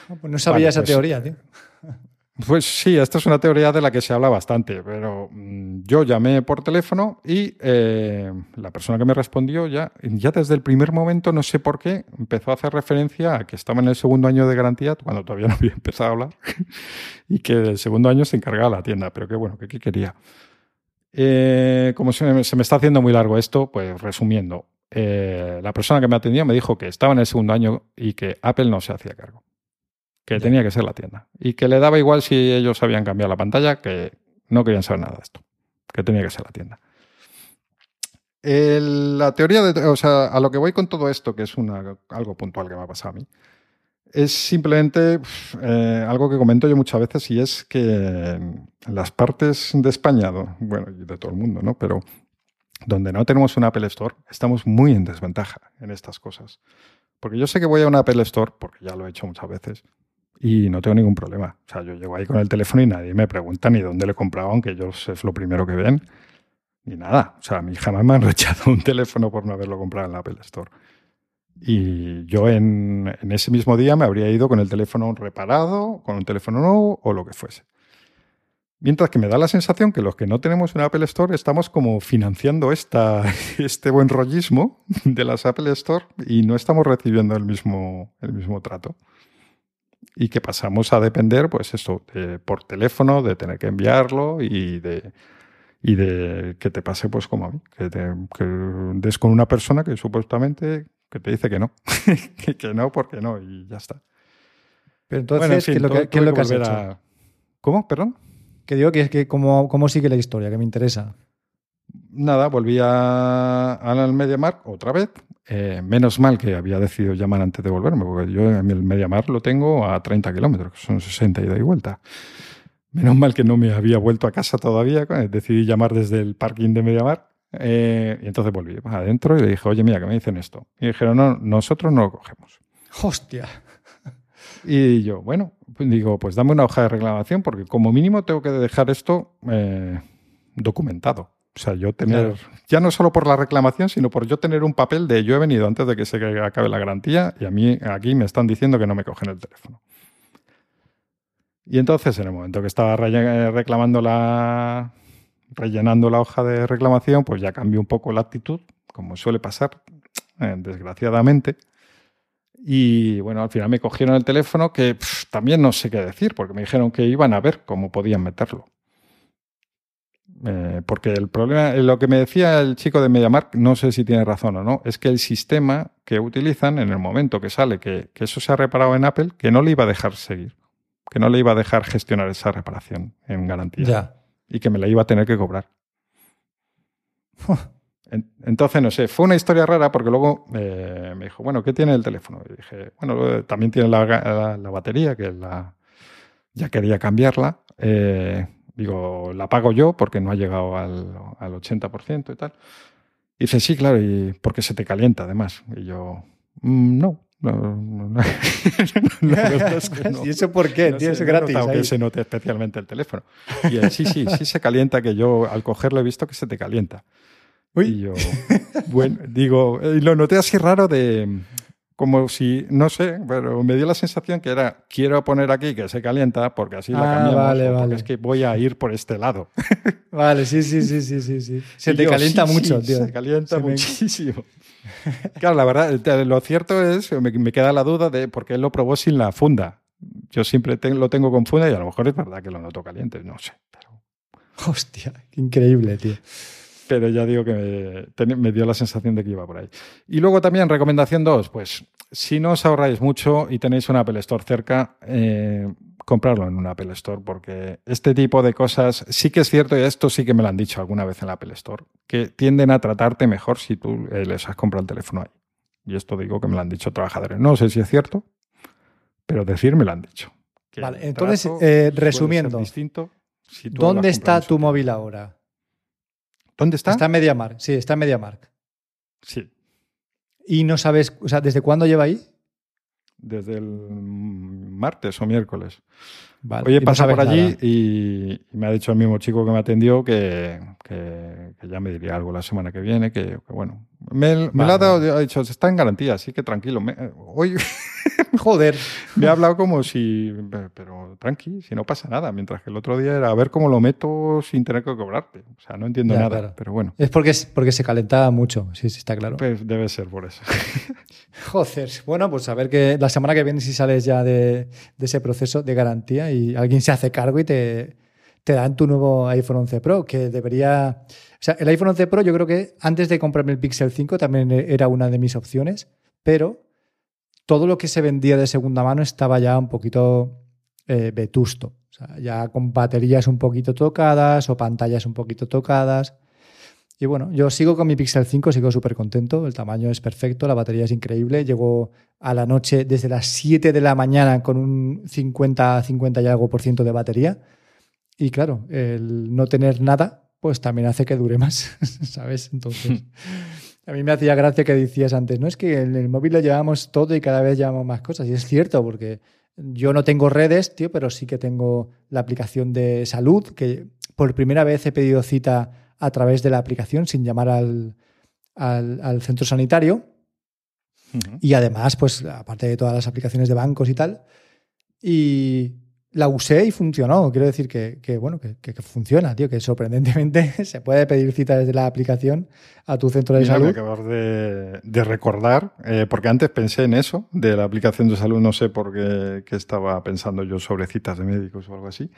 No, pues no sabía esa pues teoría, tío. Pues sí, esta es una teoría de la que se habla bastante, pero mm, yo llamé por teléfono y eh, la persona que me respondió ya, ya desde el primer momento, no sé por qué, empezó a hacer referencia a que estaba en el segundo año de garantía, cuando todavía no había empezado a hablar, y que del segundo año se encargaba la tienda, pero qué bueno, qué quería. Eh, como se me, está haciendo muy largo esto, pues resumiendo, eh, la persona que me atendió me dijo que estaba en el segundo año y que Apple no se hacía cargo, que tenía que ser la tienda y que le daba igual si ellos habían cambiado la pantalla, que no querían saber nada de esto, que tenía que ser la tienda. la teoría de, o sea, a lo que voy con todo esto, que es una, algo puntual que me ha pasado a mí, es simplemente eh, algo que comento yo muchas veces y es que las partes de España, bueno, y de todo el mundo, ¿no? Pero donde no tenemos un Apple Store, estamos muy en desventaja en estas cosas. Porque yo sé que voy a un Apple Store, porque ya lo he hecho muchas veces, y no tengo ningún problema. O sea, yo llego ahí con el teléfono y nadie me pregunta ni dónde le he comprado, aunque ellos es lo primero que ven, ni nada. O sea, a mí jamás me han rechazado un teléfono por no haberlo comprado en la Apple Store. Y yo en, ese mismo día me habría ido con el teléfono reparado, con un teléfono nuevo o lo que fuese. Mientras que me da la sensación que los que no tenemos un Apple Store estamos como financiando esta, este buen rollismo de las Apple Store y no estamos recibiendo el mismo, el mismo trato. Y que pasamos a depender, pues esto, por teléfono, de tener que enviarlo y de, y de que te pase pues como a mí, que, te, que des con una persona que supuestamente que te dice que no, que, no porque no y ya está. Pero entonces, ¿qué, es lo que, has hecho? ¿Cómo? Perdón. Que digo que es que cómo, cómo sigue la historia, que me interesa. Nada, volví a- al MediaMark otra vez. Eh, menos mal que había decidido llamar antes de volverme, porque yo en el MediaMark lo tengo a 30 kilómetros, que son 60 ida y vuelta. Menos mal que no me había vuelto a casa todavía. eh, Decidí llamar desde el parking de MediaMark. eh, y entonces volví adentro y le dije, oye, mira, que me dicen esto. Y dijeron, no, nosotros no lo cogemos. Hostia. Y yo, bueno, digo, pues dame una hoja de reclamación porque como mínimo tengo que dejar esto eh, documentado. O sea, yo tener, Claro. ya no solo por la reclamación, sino por yo tener un papel de yo he venido antes de que se acabe la garantía y a mí aquí me están diciendo que no me cogen el teléfono. Y entonces, en el momento que estaba relle- reclamando la, rellenando la hoja de reclamación, pues ya cambió un poco la actitud, como suele pasar, eh, desgraciadamente. Y bueno, al final me cogieron el teléfono que pff, también no sé qué decir, porque me dijeron que iban a ver cómo podían meterlo. Eh, porque el problema, lo que me decía el chico de MediaMark, no sé si tiene razón o no, es que el sistema que utilizan en el momento que sale que, que eso se ha reparado en Apple, que no le iba a dejar seguir, que no le iba a dejar gestionar esa reparación en garantía Ya. y que me la iba a tener que cobrar. En- Entonces, no sé, fue una historia rara porque luego eh, me dijo, bueno, ¿qué tiene el teléfono? Y dije, bueno, eh, también tiene la, la- la batería, que la, ya quería cambiarla. Eh, digo, la pago yo porque no ha llegado al, al 80% y tal. Y dice, sí, claro, y porque se te calienta además. Y yo, "Mm, no. No, no, no". Es que no. ¿Y eso por qué? No tío? sé, gratis. ahí. que se note especialmente el teléfono. Y él, sí, sí, sí se calienta, que yo al cogerlo he visto que se te calienta. Uy. Y yo, bueno, digo, y lo noté así raro de, como si, no sé, pero me dio la sensación que era, quiero poner aquí que se calienta porque así la Ah, cambiamos, vale, porque vale. es que voy a ir por este lado. Vale, sí, sí, sí, sí, sí. sí. Se Y te yo, calienta sí, mucho, sí, tío. Se calienta Se me- muchísimo. Claro, la verdad, lo cierto es, me, me queda la duda de por qué él lo probó sin la funda. Yo siempre te- lo tengo con funda y a lo mejor es verdad que lo noto caliente, no sé. Pero, Hostia, qué increíble, tío. Pero ya digo que me, dio la sensación de que iba por ahí. Y luego también, recomendación 2, pues si no os ahorráis mucho y tenéis un Apple Store cerca, eh, comprarlo en un Apple Store, porque este tipo de cosas sí que es cierto, y esto sí que me lo han dicho alguna vez en el Apple Store, que tienden a tratarte mejor si tú eh, les has comprado el teléfono ahí. Y esto digo que me lo han dicho trabajadores. No sé si es cierto, pero decir me lo han dicho. Vale, entonces, eh, resumiendo, distinto si ¿dónde está tu móvil ahora? ¿Dónde está? Está en MediaMark, sí, está en MediaMark. Sí. ¿Y no sabes, o sea, desde cuándo lleva ahí? desde el martes o miércoles. Vale, Oye, no pasa por allí y me ha dicho el mismo chico que me atendió que, que- que ya me diría algo la semana que viene, que, que bueno. Me, me Vale, lo ha dado, ha dicho, está en garantía, así que tranquilo. Me- hoy Joder. me ha hablado como si, pero tranqui, si no pasa nada, mientras que el otro día era a ver cómo lo meto sin tener que cobrarte. O sea, no entiendo Ya, nada, claro. pero bueno, Es porque, porque se calentaba mucho, sí, sí, está claro. pues debe ser por eso. Joder, bueno, pues a ver que la semana que viene si sales ya de, de ese proceso de garantía y alguien se hace cargo y te, te dan tu nuevo iPhone 11 Pro, que debería... O sea, el iPhone 11 Pro yo creo que antes de comprarme el Pixel 5 también era una de mis opciones, pero todo lo que se vendía de segunda mano estaba ya un poquito eh, vetusto. O sea, ya con baterías un poquito tocadas o pantallas un poquito tocadas. Y bueno, yo sigo con mi Pixel 5, sigo súper contento, el tamaño es perfecto, la batería es increíble, llego a la noche desde las 7 de la mañana con un 50, 50 y algo por ciento de batería. Y claro, el no tener nada, pues también hace que dure más, ¿sabes? Entonces, a mí me hacía gracia que decías antes, no es que en el móvil lo llevamos todo y cada vez llevamos más cosas. Y es cierto, porque yo no tengo redes, tío, pero sí que tengo la aplicación de salud, que por primera vez he pedido cita a través de la aplicación sin llamar al, al, al centro sanitario. Y además, pues aparte de todas las aplicaciones de bancos y tal. Y la usé y funcionó. Quiero decir que, que, bueno, que, funciona, tío, que sorprendentemente se puede pedir cita desde la aplicación a tu centro de Mira, salud. acabas de, de recordar, eh, porque antes pensé en eso, de la aplicación de salud, no sé por qué, qué estaba pensando yo sobre citas de médicos o algo así,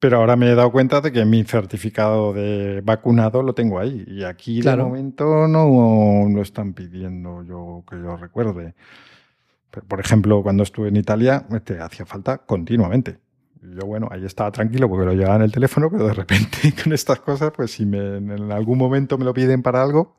pero ahora me he dado cuenta de que mi certificado de vacunado lo tengo ahí y aquí Claro. de momento no lo están pidiendo yo que yo recuerde. Pero, Por ejemplo, cuando estuve en Italia, te hacía falta continuamente. yo, bueno, ahí estaba tranquilo porque lo llevaba en el teléfono, pero de repente con estas cosas, pues si me, en algún momento me lo piden para algo,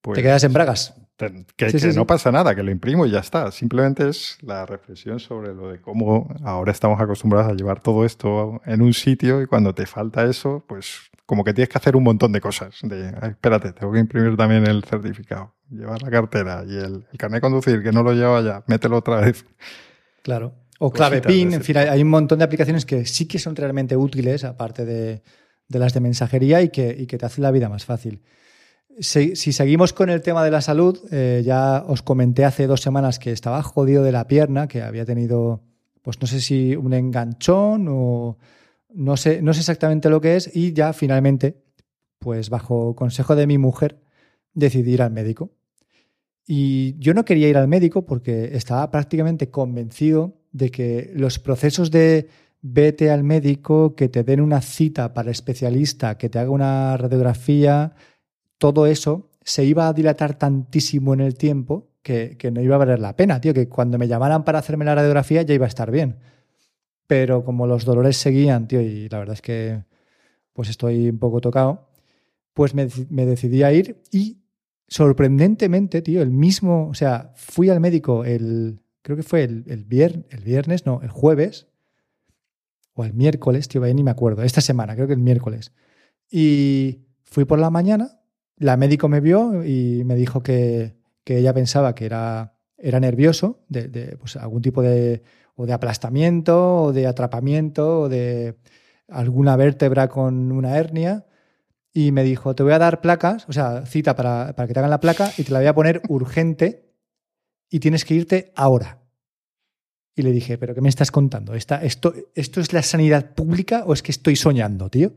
pues... Te quedas en bragas. Que, no pasa nada, que lo imprimo y ya está. Simplemente es la reflexión sobre lo de cómo ahora estamos acostumbrados a llevar todo esto en un sitio y cuando te falta eso, pues como que tienes que hacer un montón de cosas. De, espérate, tengo que imprimir también el certificado, llevar la cartera y el, el carnet de conducir, que no lo llevo ya, mételo otra vez. Claro. O clave PIN, en fin, hay un montón de aplicaciones que sí que son realmente útiles, aparte de, las de mensajería, y que, y que te hacen la vida más fácil. Si, seguimos con el tema de la salud, eh, ya os comenté hace dos semanas que estaba jodido de la pierna, que había tenido, pues no sé si un enganchón o no sé, no sé exactamente lo que es, y ya finalmente, pues bajo consejo de mi mujer, decidí ir al médico. Y yo no quería ir al médico porque estaba prácticamente convencido de que los procesos de vete al médico, que te den una cita para especialista, que te haga una radiografía, todo eso se iba a dilatar tantísimo en el tiempo que, no iba a valer la pena, tío, que cuando me llamaran para hacerme la radiografía ya iba a estar bien. Pero como los dolores seguían, tío, y la verdad es que pues estoy un poco tocado, pues me, decidí a ir y sorprendentemente, tío, el mismo, o sea, fui al médico el, creo que fue el, el, el viernes, no, el jueves, o el miércoles, tío, ni me acuerdo, esta semana, creo que el miércoles. Y fui por la mañana la médico me vio y me dijo que, ella pensaba que era, era nervioso, de, pues, algún tipo de, o de aplastamiento, o de atrapamiento, o de alguna vértebra con una hernia. Y me dijo, te voy a dar placas, o sea, cita para, que te hagan la placa y te la voy a poner urgente y tienes que irte ahora. Y le dije, ¿pero qué me estás contando? ¿Esta, esto, ¿Esto es la sanidad pública o es que estoy soñando, tío?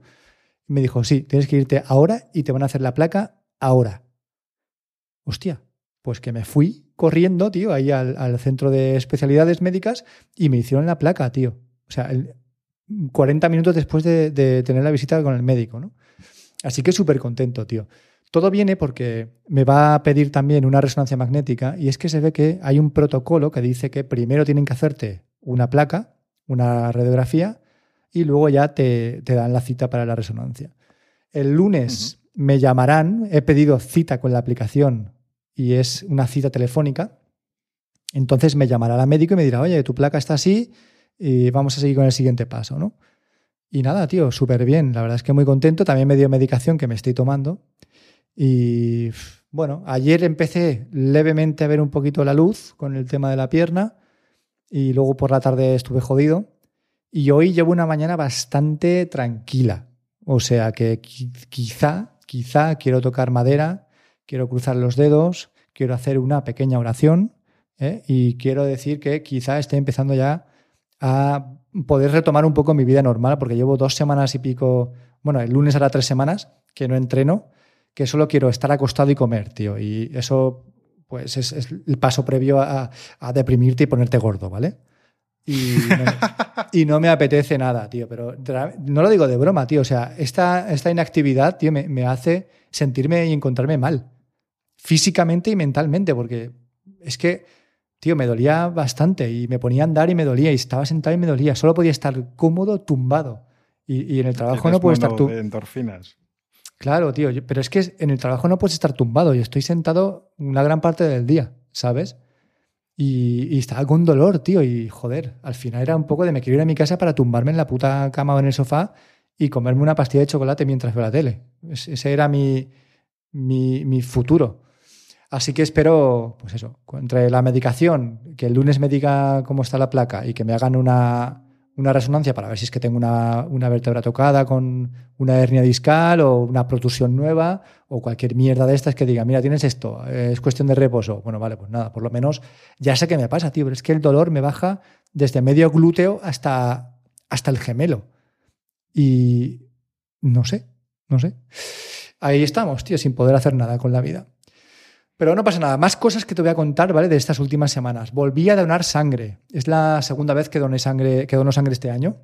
me dijo, sí, tienes que irte ahora y te van a hacer la placa ahora. Hostia, pues que me fui corriendo, tío, ahí al, centro de especialidades médicas y me hicieron la placa, tío. O sea, 40 minutos después de, tener la visita con el médico, ¿no? Así que súper contento, tío. Todo viene porque me va a pedir también una resonancia magnética y es que se ve que hay un protocolo que dice que primero tienen que hacerte una placa, una radiografía, y luego ya te, dan la cita para la resonancia. El lunes me llamarán, he pedido cita con la aplicación y es una cita telefónica. Entonces me llamará la médico y me dirá, oye, tu placa está así y vamos a seguir con el siguiente paso, ¿no? Y nada, tío, súper bien. La verdad es que muy contento. También me dio medicación que me estoy tomando. Y bueno, ayer empecé levemente a ver un poquito la luz con el tema de la pierna y luego por la tarde estuve jodido. Y hoy llevo una mañana bastante tranquila. O sea que quizá, quizá quiero tocar madera, quiero cruzar los dedos, quiero hacer una pequeña oración ¿eh? y quiero decir que quizá esté empezando ya a poder retomar un poco mi vida normal, porque llevo dos semanas y pico, bueno, el lunes hará tres semanas que no entreno, que solo quiero estar acostado y comer, tío. Y eso, pues, es, el paso previo a, a deprimirte y ponerte gordo, ¿vale? Y no, me apetece nada, tío. Pero no lo digo de broma, tío. O sea, esta, esta inactividad, tío, me, hace sentirme y encontrarme mal. Físicamente y mentalmente, porque es que, tío, me dolía bastante y me ponía a andar y me dolía y estaba sentado y me dolía. Solo podía estar cómodo, tumbado. Y, en el trabajo no puedo estar tú. endorfinas. Claro, tío. Pero es que en el trabajo no puedes estar tumbado y estoy sentado una gran parte del día, ¿sabes? Y, estaba con dolor, tío. Y joder, al final era un poco de me quiero ir a mi casa para tumbarme en la puta cama o en el sofá y comerme una pastilla de chocolate mientras veo la tele. Ese era mi, mi, mi futuro. Así que espero, pues eso, entre la medicación, que el lunes me diga cómo está la placa y que me hagan una, una resonancia para ver si es que tengo una, una, vértebra tocada con una hernia discal o una protusión nueva o cualquier mierda de estas que diga, mira, tienes esto, es cuestión de reposo. Bueno, vale, pues nada, por lo menos ya sé qué me pasa, tío, pero es que el dolor me baja desde medio glúteo hasta, hasta el gemelo. Y no sé, no sé. Ahí estamos, tío, sin poder hacer nada con la vida. Pero no pasa nada. Más cosas que te voy a contar, ¿vale? De estas últimas semanas. Volví a donar sangre. Es la segunda vez que doné sangre, que dono sangre este año.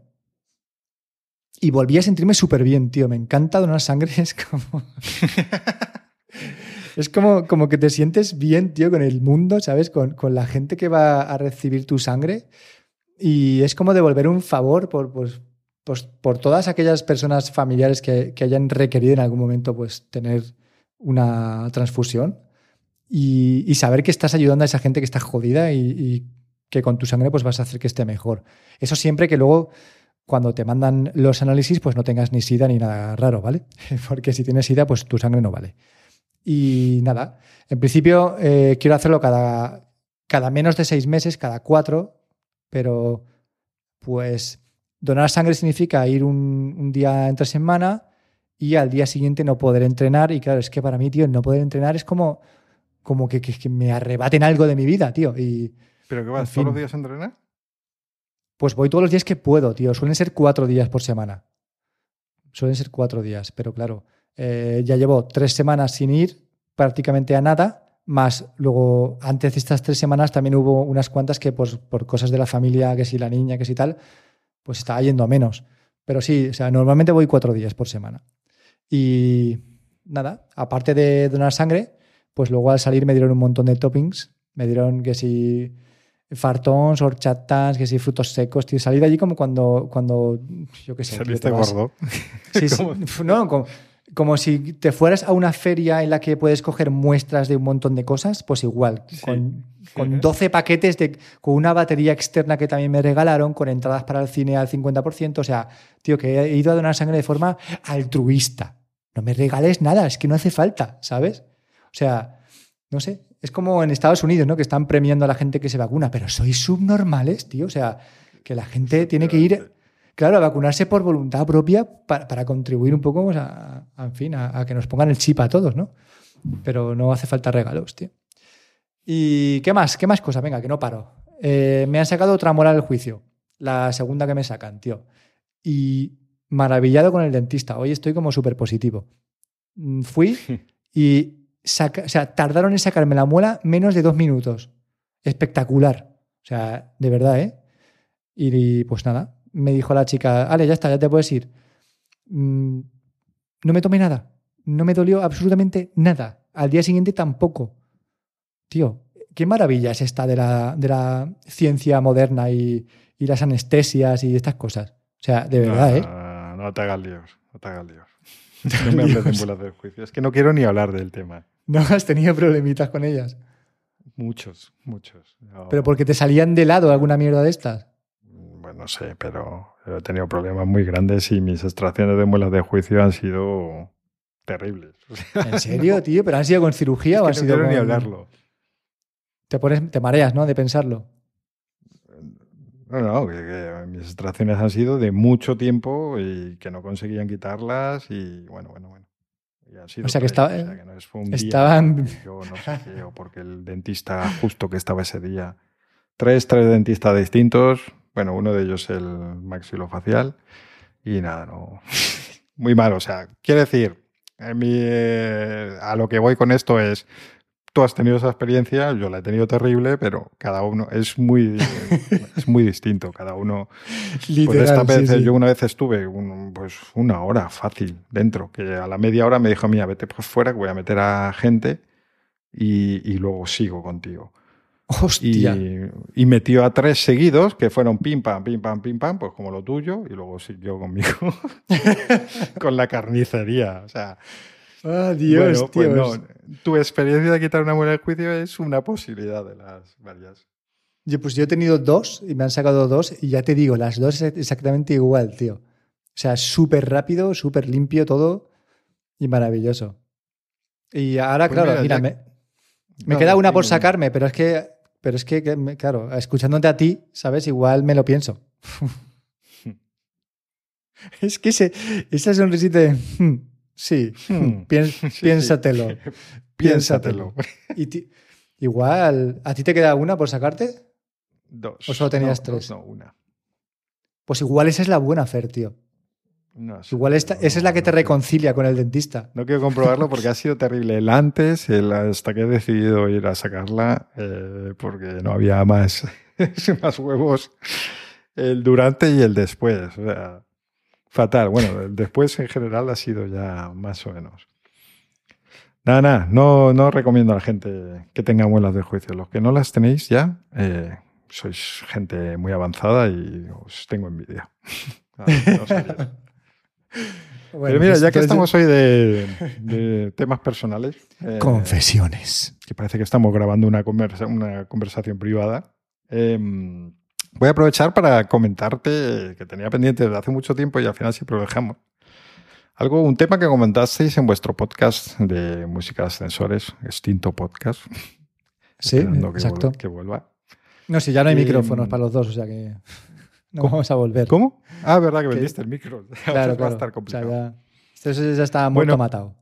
Y volví a sentirme súper bien, tío. Me encanta donar sangre. Es como. es como, como que te sientes bien, tío, con el mundo, ¿sabes? Con, con, la gente que va a recibir tu sangre. Y es como devolver un favor por, pues, pues, por todas aquellas personas familiares que, que, hayan requerido en algún momento pues, tener una transfusión y, saber que estás ayudando a esa gente que está jodida y, y, que con tu sangre pues, vas a hacer que esté mejor. Eso siempre que luego cuando te mandan los análisis pues no tengas ni sida ni nada raro, ¿vale? Porque si tienes sida pues tu sangre no vale. Y nada, en principio eh, quiero hacerlo cada, cada menos de seis meses, cada cuatro, pero pues donar sangre significa ir un, un, día entre semana y al día siguiente no poder entrenar. Y claro, es que para mí, tío, no poder entrenar es como, como que, que, que me arrebaten algo de mi vida, tío. Y, ¿Pero qué vas todos los días a entrenar? Pues voy todos los días que puedo, tío. Suelen ser cuatro días por semana. Suelen ser cuatro días, pero claro, eh, ya llevo tres semanas sin ir prácticamente a nada más luego, antes de estas tres semanas también hubo unas cuantas que pues, por cosas de la familia, que si la niña, que si tal, pues estaba yendo a menos. Pero sí, o sea, normalmente voy cuatro días por semana. Y nada, aparte de donar sangre, pues luego al salir me dieron un montón de toppings. Me dieron que si fartons, horchatas, que si frutos secos, tío. Salí de allí como cuando, cuando yo qué sé. ¿Saliste gordo? Sí, sí. No, como, como si te fueras a una feria en la que puedes coger muestras de un montón de cosas, pues igual, sí. con, con 12 paquetes, de, con una batería externa que también me regalaron, con entradas para el cine al 50%, o sea, tío, que he ido a donar sangre de forma altruista. No me regales nada, es que no hace falta, ¿sabes? O sea, no sé, es como en Estados Unidos, ¿no? Que están premiando a la gente que se vacuna, pero sois subnormales, tío, o sea, que la gente tiene que ir claro, a vacunarse por voluntad propia para, para contribuir un poco pues, a, a, en fin, a, a, que nos pongan el chip a todos, ¿no? Pero no hace falta regalos, tío. ¿Y qué más? ¿Qué más cosas? Venga, que no paro. Eh, me han sacado otra moral del juicio. La segunda que me sacan, tío. Y maravillado con el dentista. Hoy estoy como súper positivo. Fui y saca, o sea, tardaron en sacarme la muela menos de dos minutos. Espectacular. O sea, de verdad, ¿eh? Y pues nada, me dijo la chica, Ale, ya está, ya te puedes ir. Mm, no me tomé nada. No me dolió absolutamente nada. Al día siguiente tampoco. Tío, qué maravilla es esta de la, de la ciencia moderna y, y, las anestesias y estas cosas. O sea, de verdad, no, ¿eh? No, no te hagas líos, no te hagas líos. No me hables de juicio. Es que no quiero ni hablar del tema. ¿No has tenido problemitas con ellas? Muchos, muchos. No. ¿Pero porque te salían de lado alguna mierda de estas? Bueno, no sé, pero he tenido problemas muy grandes y mis extracciones de muelas de juicio han sido terribles. ¿En serio, tío? ¿Pero han sido con cirugía es o han no sido quiero con... ni hablarlo. Te, pones, te mareas, ¿no? De pensarlo. No, no, que, que, mis extracciones han sido de mucho tiempo y que no conseguían quitarlas y bueno, bueno, bueno. O sea que, estaba, o sea que no es, fue un estaban... Día, yo no sé qué, o porque el dentista justo que estaba ese día. Tres, tres dentistas distintos, bueno, uno de ellos el maxilofacial y nada, no. Muy mal, o sea, quiere decir, en mi, eh, a lo que voy con esto es, tú has tenido esa experiencia, yo la he tenido terrible, pero cada uno es muy, es muy distinto. Cada uno. Literal, pues esta vez, sí, sí. yo una vez estuve un, pues una hora fácil dentro, que a la media hora me dijo, mira, vete pues fuera, que voy a meter a gente y, y luego sigo contigo. Hostia. Y, y, metió a tres seguidos que fueron pim pam, pim pam, pim pam, pues como lo tuyo, y luego siguió conmigo con la carnicería. O sea. Ah, Dios, bueno, pues no, tu experiencia de quitar una muela del juicio es una posibilidad de las varias. Yo, pues yo he tenido dos y me han sacado dos y ya te digo, las dos es exactamente igual, tío. O sea, súper rápido, súper limpio todo y maravilloso. Y ahora, pues claro, mira, mira me, me no, queda una por sacarme, pero es que, pero es que, claro, escuchándote a ti, ¿sabes? Igual me lo pienso. es que ese, esa sonrisita de... Sí, hmm. Pién, piénsatelo. Sí. Piénsatelo. Y ti, igual, ¿a ti te queda una por sacarte? Dos. ¿O solo tenías no, tres? No, no, una. Pues igual esa es la buena, Fer, tío. No, igual esta, esa es la que te reconcilia con el dentista. No quiero comprobarlo porque ha sido terrible el antes, el hasta que he decidido ir a sacarla, eh, porque no había más, más huevos. El durante y el después. O sea, Fatal. Bueno, después en general ha sido ya más o menos. Nada, nada, no, no recomiendo a la gente que tenga muelas de juicio. Los que no las tenéis ya, eh, sois gente muy avanzada y os tengo envidia. Pero mira, ya que estamos hoy de, temas personales. Eh, Confesiones. Que parece que estamos grabando una, una conversación privada. Em, voy a aprovechar para comentarte que tenía pendiente desde hace mucho tiempo y al final siempre lo dejamos. Algo, un tema que comentasteis en vuestro podcast de música de ascensores, extinto podcast. Sí, exacto. que vuelva. No, si ya no hay micrófonos para los dos, o sea que no vamos a volver. ¿Cómo? Ah, verdad que vendiste el micro. Claro, Va a estar complicado. ya, esto ya está muy matado.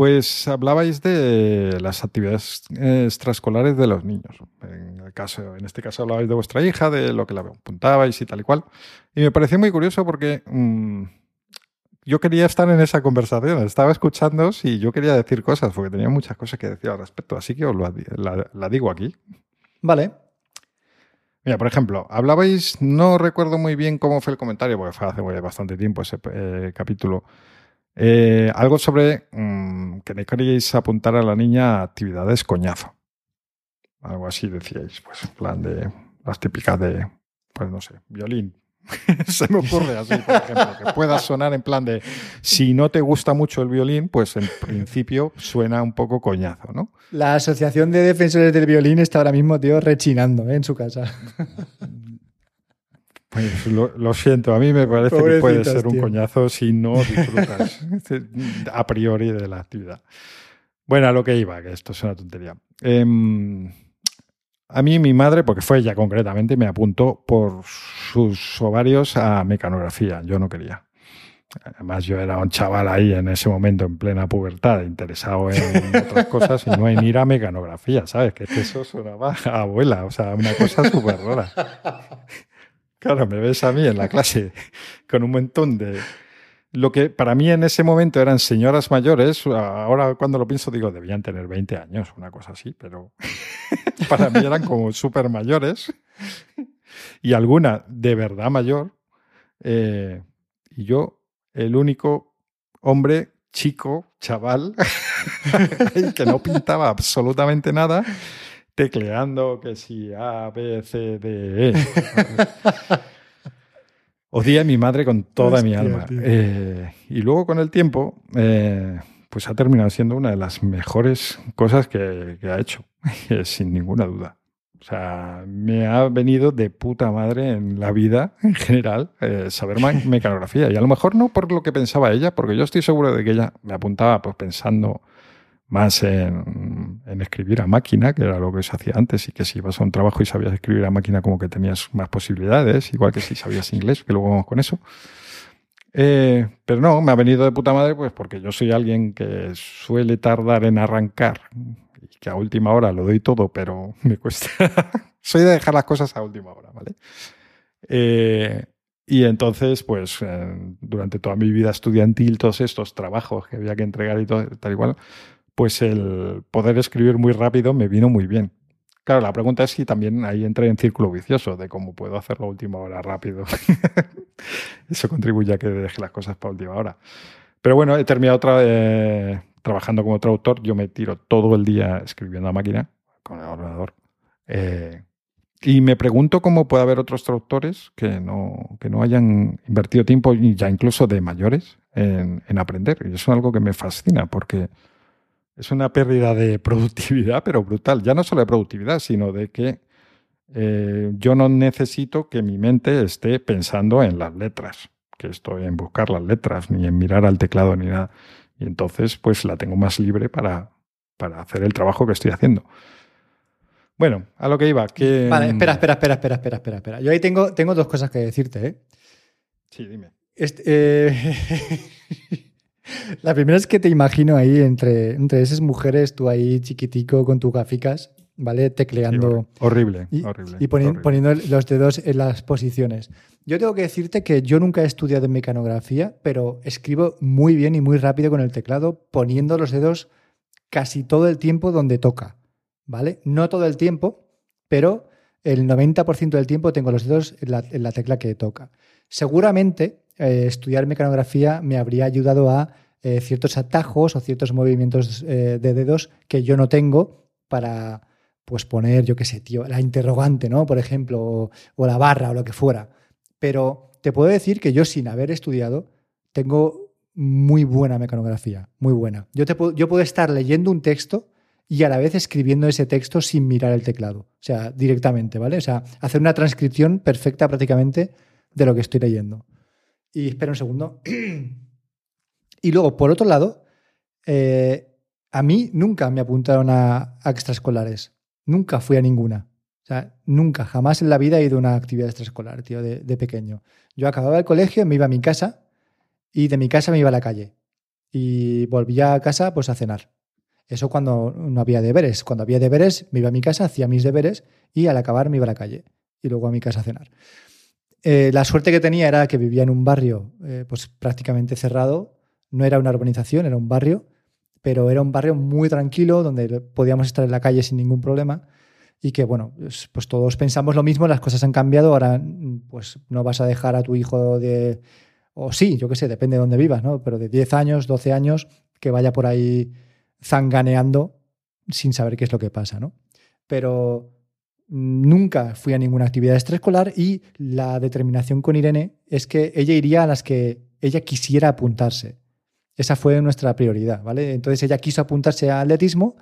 Pues hablabais de las actividades extraescolares de los niños. En, el caso, en este caso hablabais de vuestra hija, de lo que la apuntabais y tal y cual. Y me pareció muy curioso porque mm, yo quería estar en esa conversación. Estaba escuchando y yo quería decir cosas porque tenía muchas cosas que decir al respecto. Así que os la digo aquí. Vale. Mira, por ejemplo, hablabais, no recuerdo muy bien cómo fue el comentario, porque fue hace bastante tiempo ese eh, capítulo, eh, algo sobre mm, que no queríais apuntar a la niña a actividades coñazo. Algo así decíais, pues, en plan de las típicas de, pues no sé, violín, Se me ocurre así, por ejemplo, que pueda sonar en plan de, si no te gusta mucho el violín, pues en principio suena un poco coñazo, ¿no? La Asociación de Defensores del Violín está ahora mismo, tío, rechinando ¿eh? en su casa. Pues lo, siento, a mí me parece que puede ser un coñazo si no disfrutas a priori de la actividad. Bueno, a lo que iba, que esto es una tontería. Eh, a mí mi madre, porque fue ella concretamente, me apuntó por sus ovarios a mecanografía. Yo no quería. Además, yo era un chaval ahí en ese momento, en plena pubertad, interesado en otras cosas y no en ir a mecanografía, ¿sabes? Que eso sonaba a abuela, o sea, una cosa súper rara. Claro, me ves a mí en la clase con un montón de, lo que para mí en ese momento eran señoras mayores, ahora cuando lo pienso digo, debían tener 20 años, una cosa así, pero para mí eran como súper mayores y alguna de verdad mayor. Eh, y yo, el único hombre chico, chaval, que no pintaba absolutamente nada, tecleando que si A, B, C, D, E. Odié a mi madre con toda mi alma. Eh, y luego con el tiempo, eh, pues ha terminado siendo una de las mejores cosas que, ha hecho, sin ninguna duda. O sea, me ha venido de puta madre en la vida en general eh, saber mecanografía. Y a lo mejor no por lo que pensaba ella, porque yo estoy seguro de que ella me apuntaba pues pensando más en, escribir a máquina, que era lo que se hacía antes, y que si ibas a un trabajo y sabías escribir a máquina, como que tenías más posibilidades, igual que si sabías inglés, que luego vamos con eso. Eh, pero no, me ha venido de puta madre, pues porque yo soy alguien que suele tardar en arrancar y que a última hora lo doy todo, pero me cuesta. soy de dejar las cosas a última hora, ¿vale? Eh, y entonces, pues durante toda mi vida estudiantil, todos estos trabajos que había que entregar y todo, tal igual, pues el poder escribir muy rápido me vino muy bien. Claro, la pregunta es si también ahí entré en círculo vicioso de cómo puedo hacerlo a última hora rápido. Eso contribuye a que deje las cosas para última hora. Pero bueno, he terminado eh, trabajando como traductor. Yo me tiro todo el día escribiendo a máquina con el ordenador. Eh, y me pregunto cómo puede haber otros traductores que no, que no hayan invertido tiempo, ya incluso de mayores, en, en aprender. Y eso es algo que me fascina porque es una pérdida de productividad, pero brutal. Ya no solo de productividad, sino de que eh, yo no necesito que mi mente esté pensando en las letras, que estoy en buscar las letras, ni en mirar al teclado, ni nada. Y entonces, pues la tengo más libre para, para hacer el trabajo que estoy haciendo. Bueno, a lo que iba. Que, vale, espera, espera, espera, espera, espera, espera, espera. Yo ahí tengo, tengo dos cosas que decirte, ¿eh? Sí, dime. Este, eh... La primera es que te imagino ahí entre, entre esas mujeres, tú ahí chiquitico con tus gaficas, ¿vale? Tecleando. horrible, y, horrible. Y poniendo los dedos en las posiciones. Yo tengo que decirte que yo nunca he estudiado en mecanografía, pero escribo muy bien y muy rápido con el teclado, poniendo los dedos casi todo el tiempo donde toca, ¿vale? No todo el tiempo, pero el 90% del tiempo tengo los dedos en la, en la tecla que toca. Seguramente eh, estudiar mecanografía me habría ayudado a eh, ciertos atajos o ciertos movimientos eh, de dedos que yo no tengo para, pues poner, yo qué sé, tío, la interrogante, ¿no? Por ejemplo, o, o la barra o lo que fuera. Pero te puedo decir que yo sin haber estudiado tengo muy buena mecanografía, muy buena. Yo, te puedo, yo puedo estar leyendo un texto y a la vez escribiendo ese texto sin mirar el teclado, o sea, directamente, ¿vale? O sea, hacer una transcripción perfecta prácticamente de lo que estoy leyendo. Y espera un segundo. y luego, por otro lado, eh, a mí nunca me apuntaron a, extraescolares. Nunca fui a ninguna. O sea, nunca, jamás en la vida he ido a una actividad extraescolar, tío, de, de pequeño. Yo acababa el colegio, me iba a mi casa y de mi casa me iba a la calle. Y volvía a casa pues a cenar. Eso cuando no había deberes. Cuando había deberes, me iba a mi casa, hacía mis deberes y al acabar me iba a la calle y luego a mi casa a cenar. Eh, la suerte que tenía era que vivía en un barrio eh, pues prácticamente cerrado. No era una urbanización, era un barrio, pero era un barrio muy tranquilo donde podíamos estar en la calle sin ningún problema y que, bueno, pues, todos pensamos lo mismo, las cosas han cambiado, ahora pues no vas a dejar a tu hijo de, o sí, yo qué sé, depende de dónde vivas, ¿no? Pero de 10 años, 12 años, que vaya por ahí zanganeando sin saber qué es lo que pasa, ¿no? Pero nunca fui a ninguna actividad extraescolar y la determinación con Irene es que ella iría a las que ella quisiera apuntarse. Esa fue nuestra prioridad, ¿vale? Entonces ella quiso apuntarse a atletismo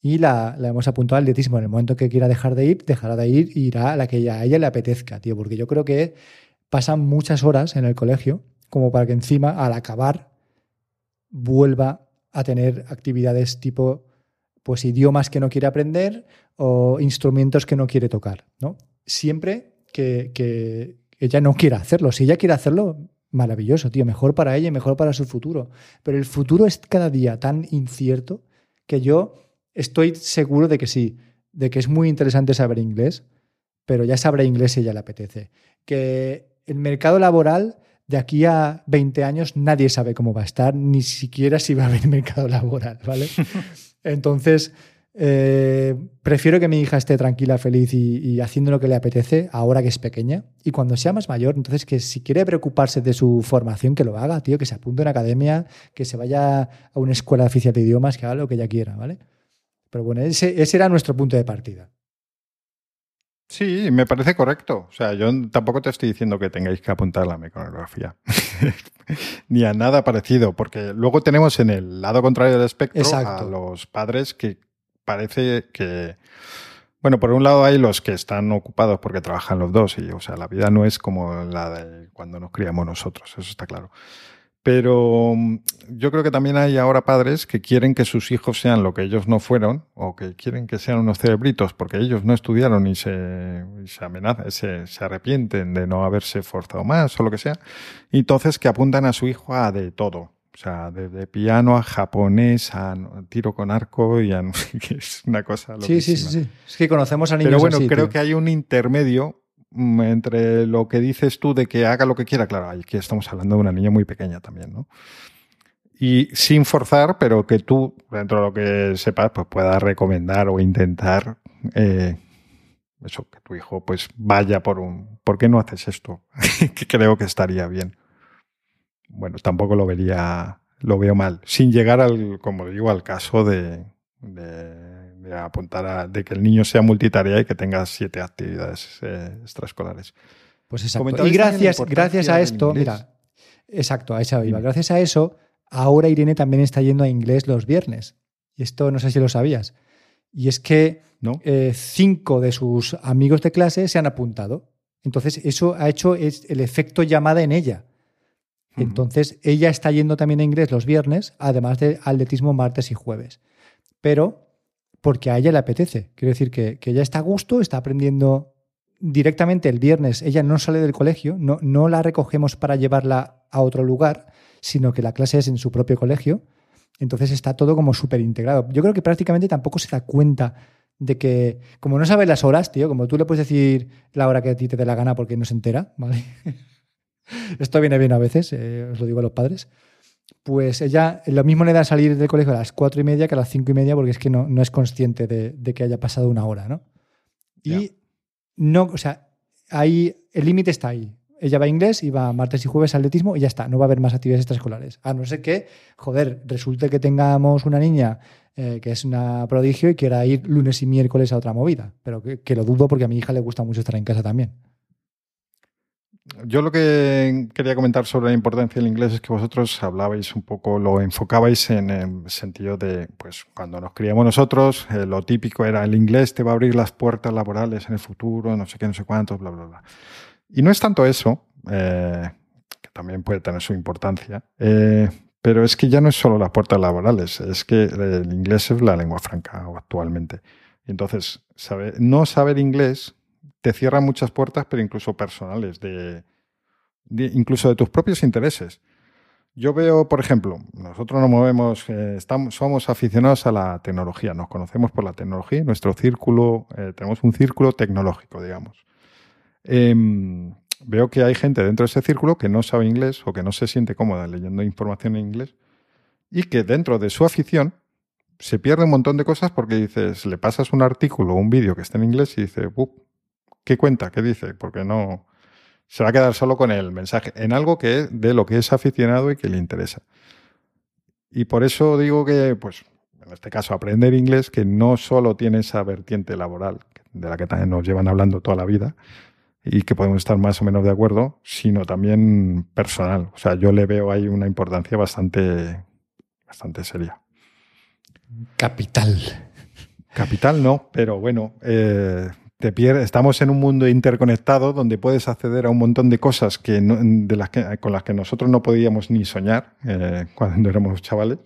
y la, la hemos apuntado al atletismo. En el momento que quiera dejar de ir, dejará de ir e irá a la que a ella le apetezca, tío, porque yo creo que pasan muchas horas en el colegio como para que encima, al acabar, vuelva a tener actividades tipo pues idiomas que no quiere aprender o instrumentos que no quiere tocar, ¿no? Siempre que, que ella no quiera hacerlo. Si ella quiere hacerlo, maravilloso, tío, mejor para ella y mejor para su futuro. Pero el futuro es cada día tan incierto que yo estoy seguro de que sí, de que es muy interesante saber inglés, pero ya sabrá inglés si ella le apetece. Que el mercado laboral de aquí a 20 años nadie sabe cómo va a estar, ni siquiera si va a haber mercado laboral, ¿vale? Entonces, eh, prefiero que mi hija esté tranquila, feliz y, haciendo lo que le apetece ahora que es pequeña. Y cuando sea más mayor, entonces que si quiere preocuparse de su formación, que lo haga, tío, que se apunte a una academia, que se vaya a una escuela oficial de idiomas, que haga lo que ella quiera, ¿vale? Pero bueno, ese, ese era nuestro punto de partida. Sí, me parece correcto. O sea, yo tampoco te estoy diciendo que tengáis que apuntar la mecanografía. Ni a nada parecido, porque luego tenemos en el lado contrario del espectro Exacto. a los padres que parece que. Bueno, por un lado hay los que están ocupados porque trabajan los dos, y o sea, la vida no es como la de cuando nos criamos nosotros, eso está claro. Pero mm, yo creo que también hay ahora padres que quieren que sus hijos sean lo que ellos no fueron o que quieren que sean unos cerebritos porque ellos no estudiaron y se, y se amenazan, se, se, arrepienten de no haberse forzado más o lo que sea. Y entonces que apuntan a su hijo a de todo. O sea, desde piano a japonés, a tiro con arco y a que es una cosa sí, sí, sí, sí. Es que conocemos a niños Pero bueno, así, creo tío. que hay un intermedio entre lo que dices tú de que haga lo que quiera, claro, aquí estamos hablando de una niña muy pequeña también, ¿no? Y sin forzar, pero que tú, dentro de lo que sepas, pues puedas recomendar o intentar eh, eso, que tu hijo pues vaya por un... ¿Por qué no haces esto? que creo que estaría bien. Bueno, tampoco lo vería, lo veo mal, sin llegar al, como digo, al caso de apuntar a de que el niño sea multitarea y que tenga siete actividades eh, extraescolares. Pues exacto. Y gracias, gracias a esto, mira, exacto, a esa iba. Gracias a eso, ahora Irene también está yendo a inglés los viernes. Y esto no sé si lo sabías. Y es que ¿No? eh, cinco de sus amigos de clase se han apuntado. Entonces, eso ha hecho es el efecto llamada en ella. Entonces, uh -huh. ella está yendo también a inglés los viernes, además de atletismo martes y jueves. Pero porque a ella le apetece. Quiero decir que, que, ella está a gusto, está aprendiendo directamente el viernes. Ella no sale del colegio, no, no la recogemos para llevarla a otro lugar, sino que la clase es en su propio colegio. Entonces está todo como súper integrado. Yo creo que prácticamente tampoco se da cuenta de que, como no sabe las horas, tío, como tú le puedes decir la hora que a ti te dé la gana porque no se entera, ¿vale? Esto viene bien a veces, eh, os lo digo a los padres pues ella lo mismo le da salir del colegio a las cuatro y media que a las cinco y media porque es que no, no es consciente de, de, que haya pasado una hora, ¿no? Y yeah. no, o sea, ahí el límite está ahí. Ella va a inglés y va martes y jueves a atletismo y ya está, no va a haber más actividades extraescolares. A no ser que, joder, resulte que tengamos una niña eh, que es una prodigio y quiera ir lunes y miércoles a otra movida. Pero que, que lo dudo porque a mi hija le gusta mucho estar en casa también. Yo lo que quería comentar sobre la importancia del inglés es que vosotros hablabais un poco, lo enfocabais en el sentido de, pues cuando nos criamos nosotros, eh, lo típico era el inglés te va a abrir las puertas laborales en el futuro, no sé qué, no sé cuántos, bla, bla, bla. Y no es tanto eso, eh, que también puede tener su importancia, eh, pero es que ya no es solo las puertas laborales, es que el inglés es la lengua franca actualmente. Entonces, no saber inglés te cierra muchas puertas, pero incluso personales, de, incluso de tus propios intereses. Yo veo, por ejemplo, nosotros nos movemos, eh, somos aficionados a la tecnología, nos conocemos por la tecnología, nuestro círculo, eh, tenemos un círculo tecnológico, digamos. Em, veo que hay gente dentro de ese círculo que no sabe inglés o que no se siente cómoda leyendo información en inglés y que dentro de su afición se pierde un montón de cosas porque dices, le pasas un artículo o un vídeo que está en inglés y dice, ¿qué cuenta? ¿Qué dice? Porque no se va a quedar solo con el mensaje, en algo que de lo que es aficionado y que le interesa. Y por eso digo que, pues, en este caso, aprender inglés, que no solo tiene esa vertiente laboral, de la que también nos llevan hablando toda la vida, y que podemos estar más o menos de acuerdo, sino también personal. O sea, yo le veo ahí una importancia bastante, bastante seria. Capital. Capital no, pero bueno, eh, estamos en un mundo interconectado donde puedes acceder a un montón de cosas que, de las con las que nosotros no podíamos ni soñar eh, cuando éramos chavales.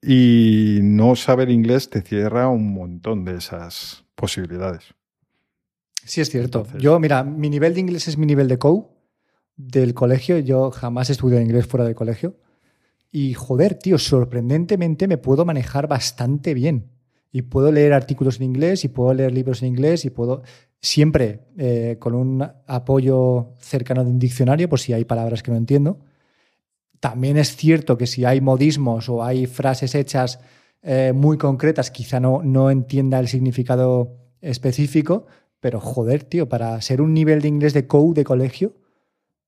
Y no saber inglés te cierra un montón de esas posibilidades. Sí, es cierto. yo, mira, mi nivel de inglés es mi nivel de COU del colegio. Yo jamás estudié inglés fuera del colegio. Y joder, tío, sorprendentemente me puedo manejar bastante bien y puedo leer artículos en inglés y puedo leer libros en inglés y puedo siempre eh, con un apoyo cercano de un diccionario por si hay palabras que no entiendo. También es cierto que si hay modismos o hay frases hechas eh, muy concretas, quizá no, no entienda el significado específico, pero joder, tío, para ser un nivel de inglés de COU de colegio,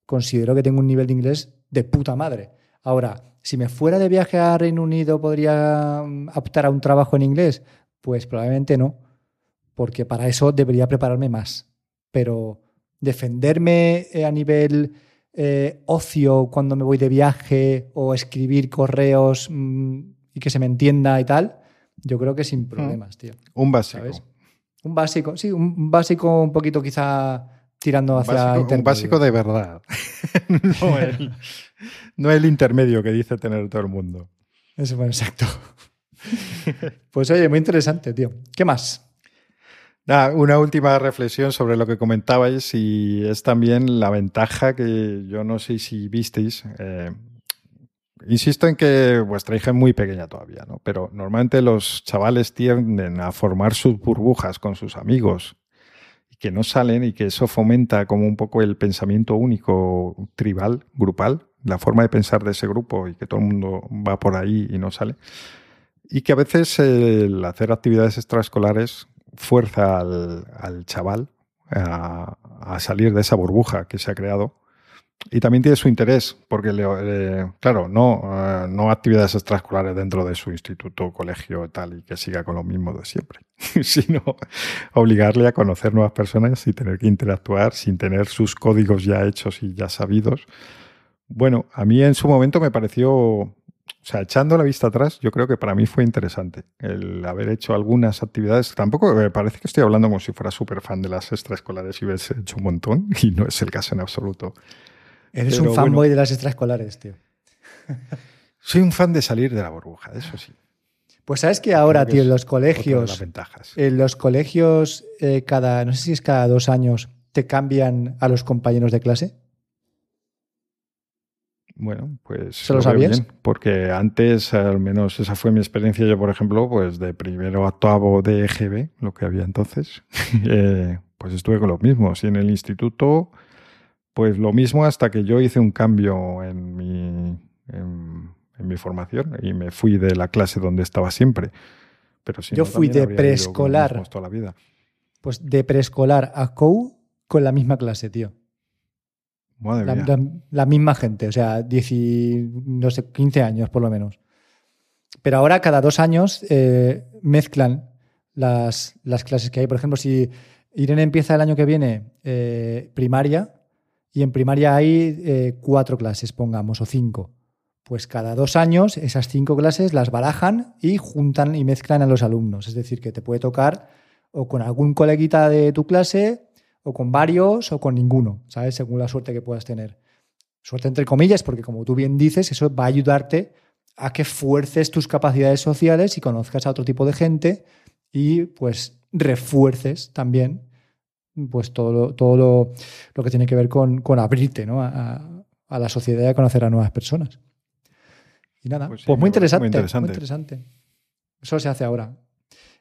considero que tengo un nivel de inglés de puta madre. Ahora, si me fuera de viaje a Reino Unido, ¿podría mm, optar a un trabajo en inglés? Pues probablemente no, porque para eso debería prepararme más. Pero defenderme eh, a nivel eh, ocio cuando me voy de viaje o escribir correos mm, y que se me entienda y tal, yo creo que sin problemas, tío. Un básico. Un básico, sí, un básico un poquito quizá tirando hacia... un básico de verdad. no el no el intermedio que dice tener todo el mundo. Eso fue exacto. pues oye, muy interesante, tío. ¿Qué más? una última reflexión sobre lo que comentabais y es también la ventaja que yo no sé si visteis. Eh, insisto en que vuestra hija es muy pequeña todavía, ¿no? Pero normalmente los chavales tienden a formar sus burbujas con sus amigos que no salen y que eso fomenta como un poco el pensamiento único, tribal, grupal, la forma de pensar de ese grupo y que todo el mundo va por ahí y no sale. Y que a veces el hacer actividades extraescolares fuerza al, chaval a, salir de esa burbuja que se ha creado. Y también tiene su interés, porque, le, claro, no, eh, no actividades extraescolares dentro de su instituto, colegio tal, y que siga con lo mismo de siempre, sino obligarle a conocer nuevas personas y tener que interactuar sin tener sus códigos ya hechos y ya sabidos bueno, a mí en su momento me pareció, o sea, echando la vista atrás, yo creo que para mí fue interesante el haber hecho algunas actividades. Tampoco me parece que estoy hablando como si fuera súper fan de las extraescolares y hubiese hecho un montón, y no es el caso en absoluto. Eres un fanboy de las extraescolares, tío. Soy un fan de salir de la burbuja, eso sí. Pues sabes que ahora, tío, en los colegios. En los colegios, eh, cada, no sé si es cada dos años, te cambian a los compañeros de clase. Bueno, pues ¿Se lo, sabías? porque antes, al menos esa fue mi experiencia, yo por ejemplo, pues de primero a octavo de EGB, lo que había entonces, eh, pues estuve con los mismos. Y en el instituto, pues lo mismo hasta que yo hice un cambio en mi, en, mi formación y me fui de la clase donde estaba siempre. Pero yo fui de preescolar. Toda la vida. Pues de preescolar a COU con la misma clase, tío la, misma gente, o sea, no sé, 15 años por lo menos. pero ahora cada dos años eh, mezclan las, las, clases que hay. Por ejemplo, si Irene empieza el año que viene eh, primaria y en primaria hay eh, cuatro clases, pongamos, o cinco. Pues cada dos años esas cinco clases las barajan y juntan y mezclan a los alumnos. Es decir, que te puede tocar o con algún coleguita de tu clase, o con varios, o con ninguno, ¿sabes? Según la suerte que puedas tener. Suerte entre comillas, porque como tú bien dices, eso va a ayudarte a que fuerces tus capacidades sociales y conozcas a otro tipo de gente y pues refuerces también pues todo lo, todo lo, que tiene que ver con, con abrirte ¿no? a, a, la sociedad y a conocer a nuevas personas. Y nada, pues, pues muy, interesante, muy, interesante, muy interesante. Eso se hace ahora.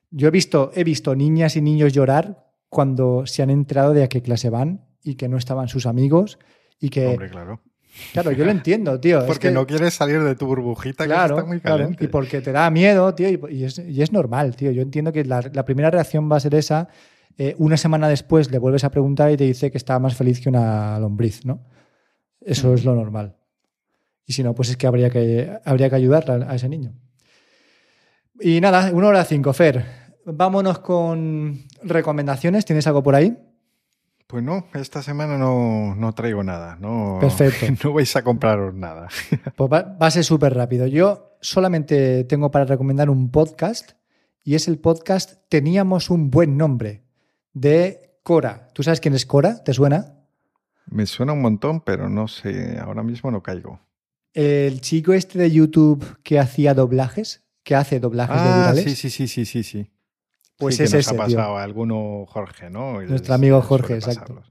Yo he visto, he visto niñas y niños llorar cuando se han enterado de a qué clase van y que no estaban sus amigos y que... Hombre, claro. Claro, yo lo entiendo, tío. Porque no quieres salir de tu burbujita claro, que está muy caliente. y porque te da miedo, tío, y, es, y, es, normal, tío. Yo entiendo que la, la primera reacción va a ser esa. Eh, una semana después le vuelves a preguntar y te dice que está más feliz que una lombriz, ¿no? Eso es lo normal. Y si no, pues es que habría que, habría que ayudar a, ese niño. Y nada, una hora cinco, Fer. Vámonos con recomendaciones. ¿Tienes algo por ahí? Pues no, esta semana no, traigo nada. No, Perfecto. No vais a compraros nada. Pues va, va a ser súper rápido. Yo solamente tengo para recomendar un podcast y es el podcast Teníamos un buen nombre de Cora. ¿Tú sabes quién es Cora? ¿Te suena? Me suena un montón, pero no sé, ahora mismo no caigo. El chico este de YouTube que hacía doblajes, que hace doblajes de virales. Sí, sí, sí, sí, sí, sí. Pues sí, es que ese. ha pasado a alguno Jorge, ¿no? Nuestro amigo Jorge, exacto.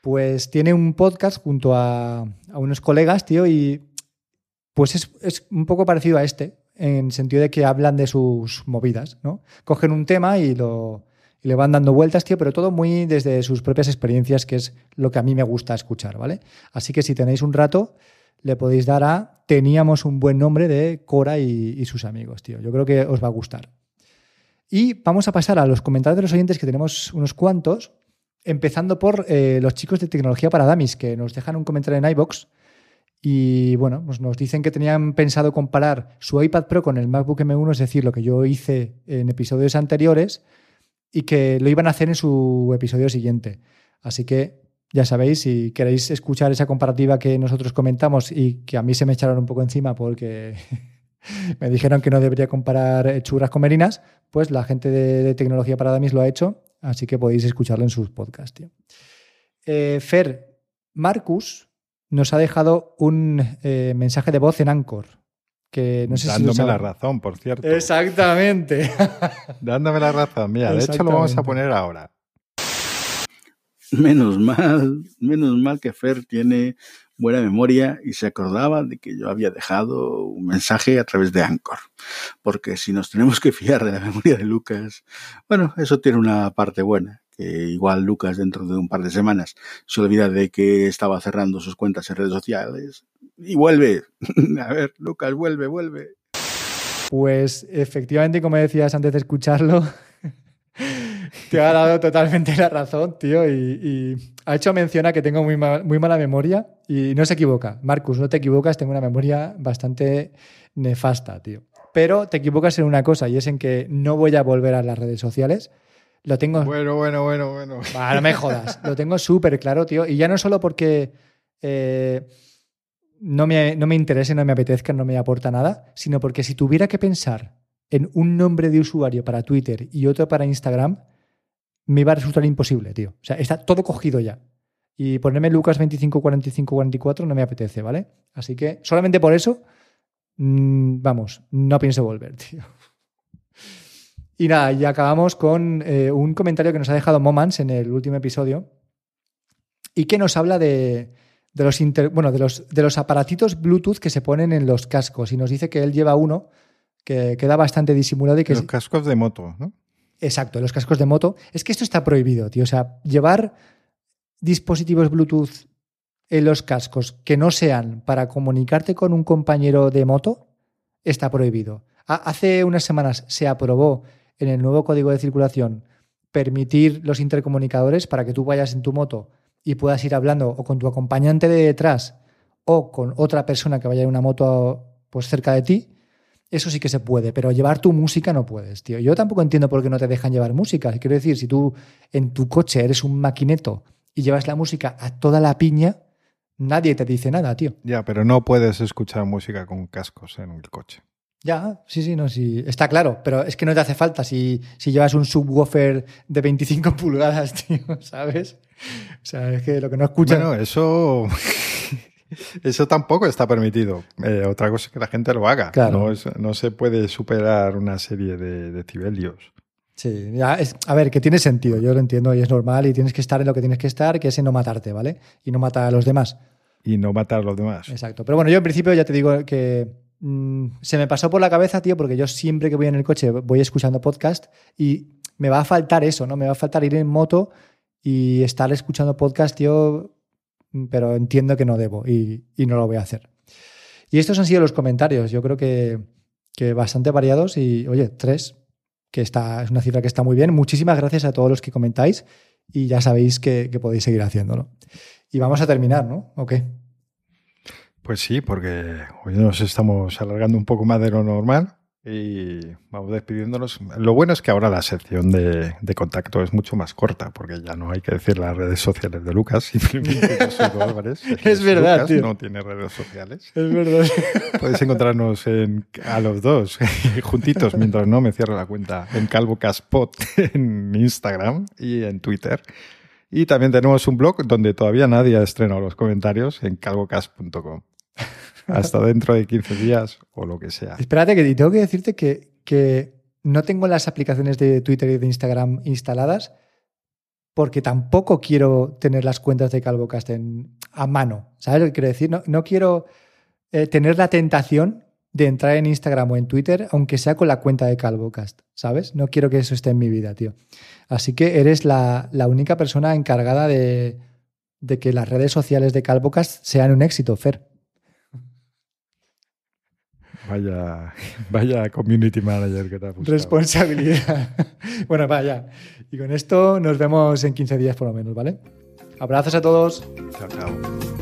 Pues tiene un podcast junto a, a unos colegas, tío, y pues es, es, un poco parecido a este, en sentido de que hablan de sus movidas, ¿no? Cogen un tema y lo le van dando vueltas, tío, pero todo muy desde sus propias experiencias, que es lo que a mí me gusta escuchar, ¿vale? Así que si tenéis un rato, le podéis dar a Teníamos un buen nombre de Cora y, y sus amigos, tío. Yo creo que os va a gustar. Y vamos a pasar a los comentarios de los oyentes, que tenemos unos cuantos, empezando por eh, los chicos de Tecnología para Damis, que nos dejan un comentario en iBox. Y bueno, pues nos dicen que tenían pensado comparar su iPad Pro con el MacBook M1, es decir, lo que yo hice en episodios anteriores, y que lo iban a hacer en su episodio siguiente. Así que ya sabéis, si queréis escuchar esa comparativa que nosotros comentamos y que a mí se me echaron un poco encima porque me dijeron que no debería comparar churras con merinas, pues la gente de, Tecnología para Damis lo ha hecho, así que podéis escucharlo en sus podcasts. Eh, Fer, Marcus nos ha dejado un eh, mensaje de voz en Anchor. Que no sé Dándome la razón, por cierto. Exactamente. Dándome la razón. Mira, de hecho lo vamos a poner ahora. Menos mal, menos mal que Fer tiene buena memoria y se acordaba de que yo había dejado un mensaje a través de Anchor. Porque si nos tenemos que fiar de la memoria de Lucas, bueno, eso tiene una parte buena, que igual Lucas dentro de un par de semanas se olvida de que estaba cerrando sus cuentas en redes sociales y vuelve. a ver, Lucas, vuelve, vuelve. Pues efectivamente, como decías antes de escucharlo, te ha dado totalmente la razón, tío, y, ha hecho mención a que tengo muy, muy mala memoria y no se equivoca. Marcus, no te equivocas, tengo una memoria bastante nefasta, tío. Pero te equivocas en una cosa y es en que no voy a volver a las redes sociales. Lo tengo. Bueno, bueno, bueno, bueno. no me jodas. Lo tengo súper claro, tío. Y ya no solo porque eh, no, me, no me interese, no me apetezca, no me aporta nada, sino porque si tuviera que pensar en un nombre de usuario para Twitter y otro para Instagram, me iba a resultar imposible, tío. O sea, está todo cogido ya. Y ponerme Lucas 25, 45, 44 no me apetece, ¿vale? Así que solamente por eso, mmm, vamos, no pienso volver, tío. Y nada, y acabamos con eh, un comentario que nos ha dejado Momans en el último episodio y que nos habla de, de los, inter, bueno, de, los, de los aparatitos Bluetooth que se ponen en los cascos y nos dice que él lleva uno que queda bastante disimulado y que... Los cascos de moto, ¿no? Exacto, los cascos de moto. Es que esto está prohibido, tío. O sea, llevar dispositivos Bluetooth en los cascos que no sean para comunicarte con un compañero de moto está prohibido. Hace unas semanas se aprobó en el nuevo código de circulación permitir los intercomunicadores para que tú vayas en tu moto y puedas ir hablando o con tu acompañante de detrás o con otra persona que vaya en una moto pues cerca de ti eso sí que se puede, pero llevar tu música no puedes, tío. Yo tampoco entiendo por qué no te dejan llevar música. Quiero decir, si tú en tu coche eres un maquineto y llevas la música a toda la piña, nadie te dice nada, tío. Ya, pero no puedes escuchar música con cascos en el coche. Ya, sí, sí, no, sí. Está claro, pero es que no te hace falta si, si llevas un subwoofer de 25 pulgadas, tío, ¿sabes? O sea, es que lo que no escuchas. Bueno, eso. Eso tampoco está permitido. Eh, otra cosa es que la gente lo haga. Claro. No, es- no se puede superar una serie de decibelios. Sí, ya es- a ver, que tiene sentido, yo lo entiendo y es normal y tienes que estar en lo que tienes que estar, que es en no matarte, ¿vale? Y no matar a los demás. Y no matar a los demás. Exacto. Pero bueno, yo en principio ya te digo que mm, se me pasó por la cabeza, tío, porque yo siempre que voy en el coche voy escuchando podcast y me va a faltar eso, ¿no? Me va a faltar ir en moto y estar escuchando podcast, tío, mm, pero entiendo que no debo y, no lo voy a hacer. Y estos han sido los comentarios, yo creo que, que bastante variados y, oye, tres, que está, es una cifra que está muy bien. Muchísimas gracias a todos los que comentáis y ya sabéis que, podéis seguir haciéndolo. Y vamos a terminar, ¿no? ¿O? Pues sí, porque hoy nos estamos alargando un poco más de lo normal y vamos despidiéndonos. Lo bueno es que ahora la sección de, de contacto es mucho más corta, porque ya no hay que decir las redes sociales de Lucas, simplemente yo soy Álvarez. Es verdad, Lucas tío. no tiene redes sociales. Es verdad. Podéis encontrarnos en, a los dos juntitos mientras no me cierre la cuenta en CalvoCaspot en Instagram y en Twitter. Y también tenemos un blog donde todavía nadie ha estrenado los comentarios en calvocast.com. Hasta dentro de 15 días o lo que sea. Espérate, que tengo que decirte que, que no tengo las aplicaciones de Twitter y de Instagram instaladas porque tampoco quiero tener las cuentas de CalvoCast en, a mano. ¿Sabes lo quiero decir? No, no quiero eh, tener la tentación de entrar en Instagram o en Twitter, aunque sea con la cuenta de CalvoCast, ¿sabes? No quiero que eso esté en mi vida, tío. Así que eres la, la única persona encargada de, de que las redes sociales de CalvoCast sean un éxito, Fer. Vaya, vaya community manager que te ha puesto. Responsabilidad. bueno, vaya. Y con esto nos vemos en 15 días por lo menos, ¿vale? Abrazos a todos. Chao, chao.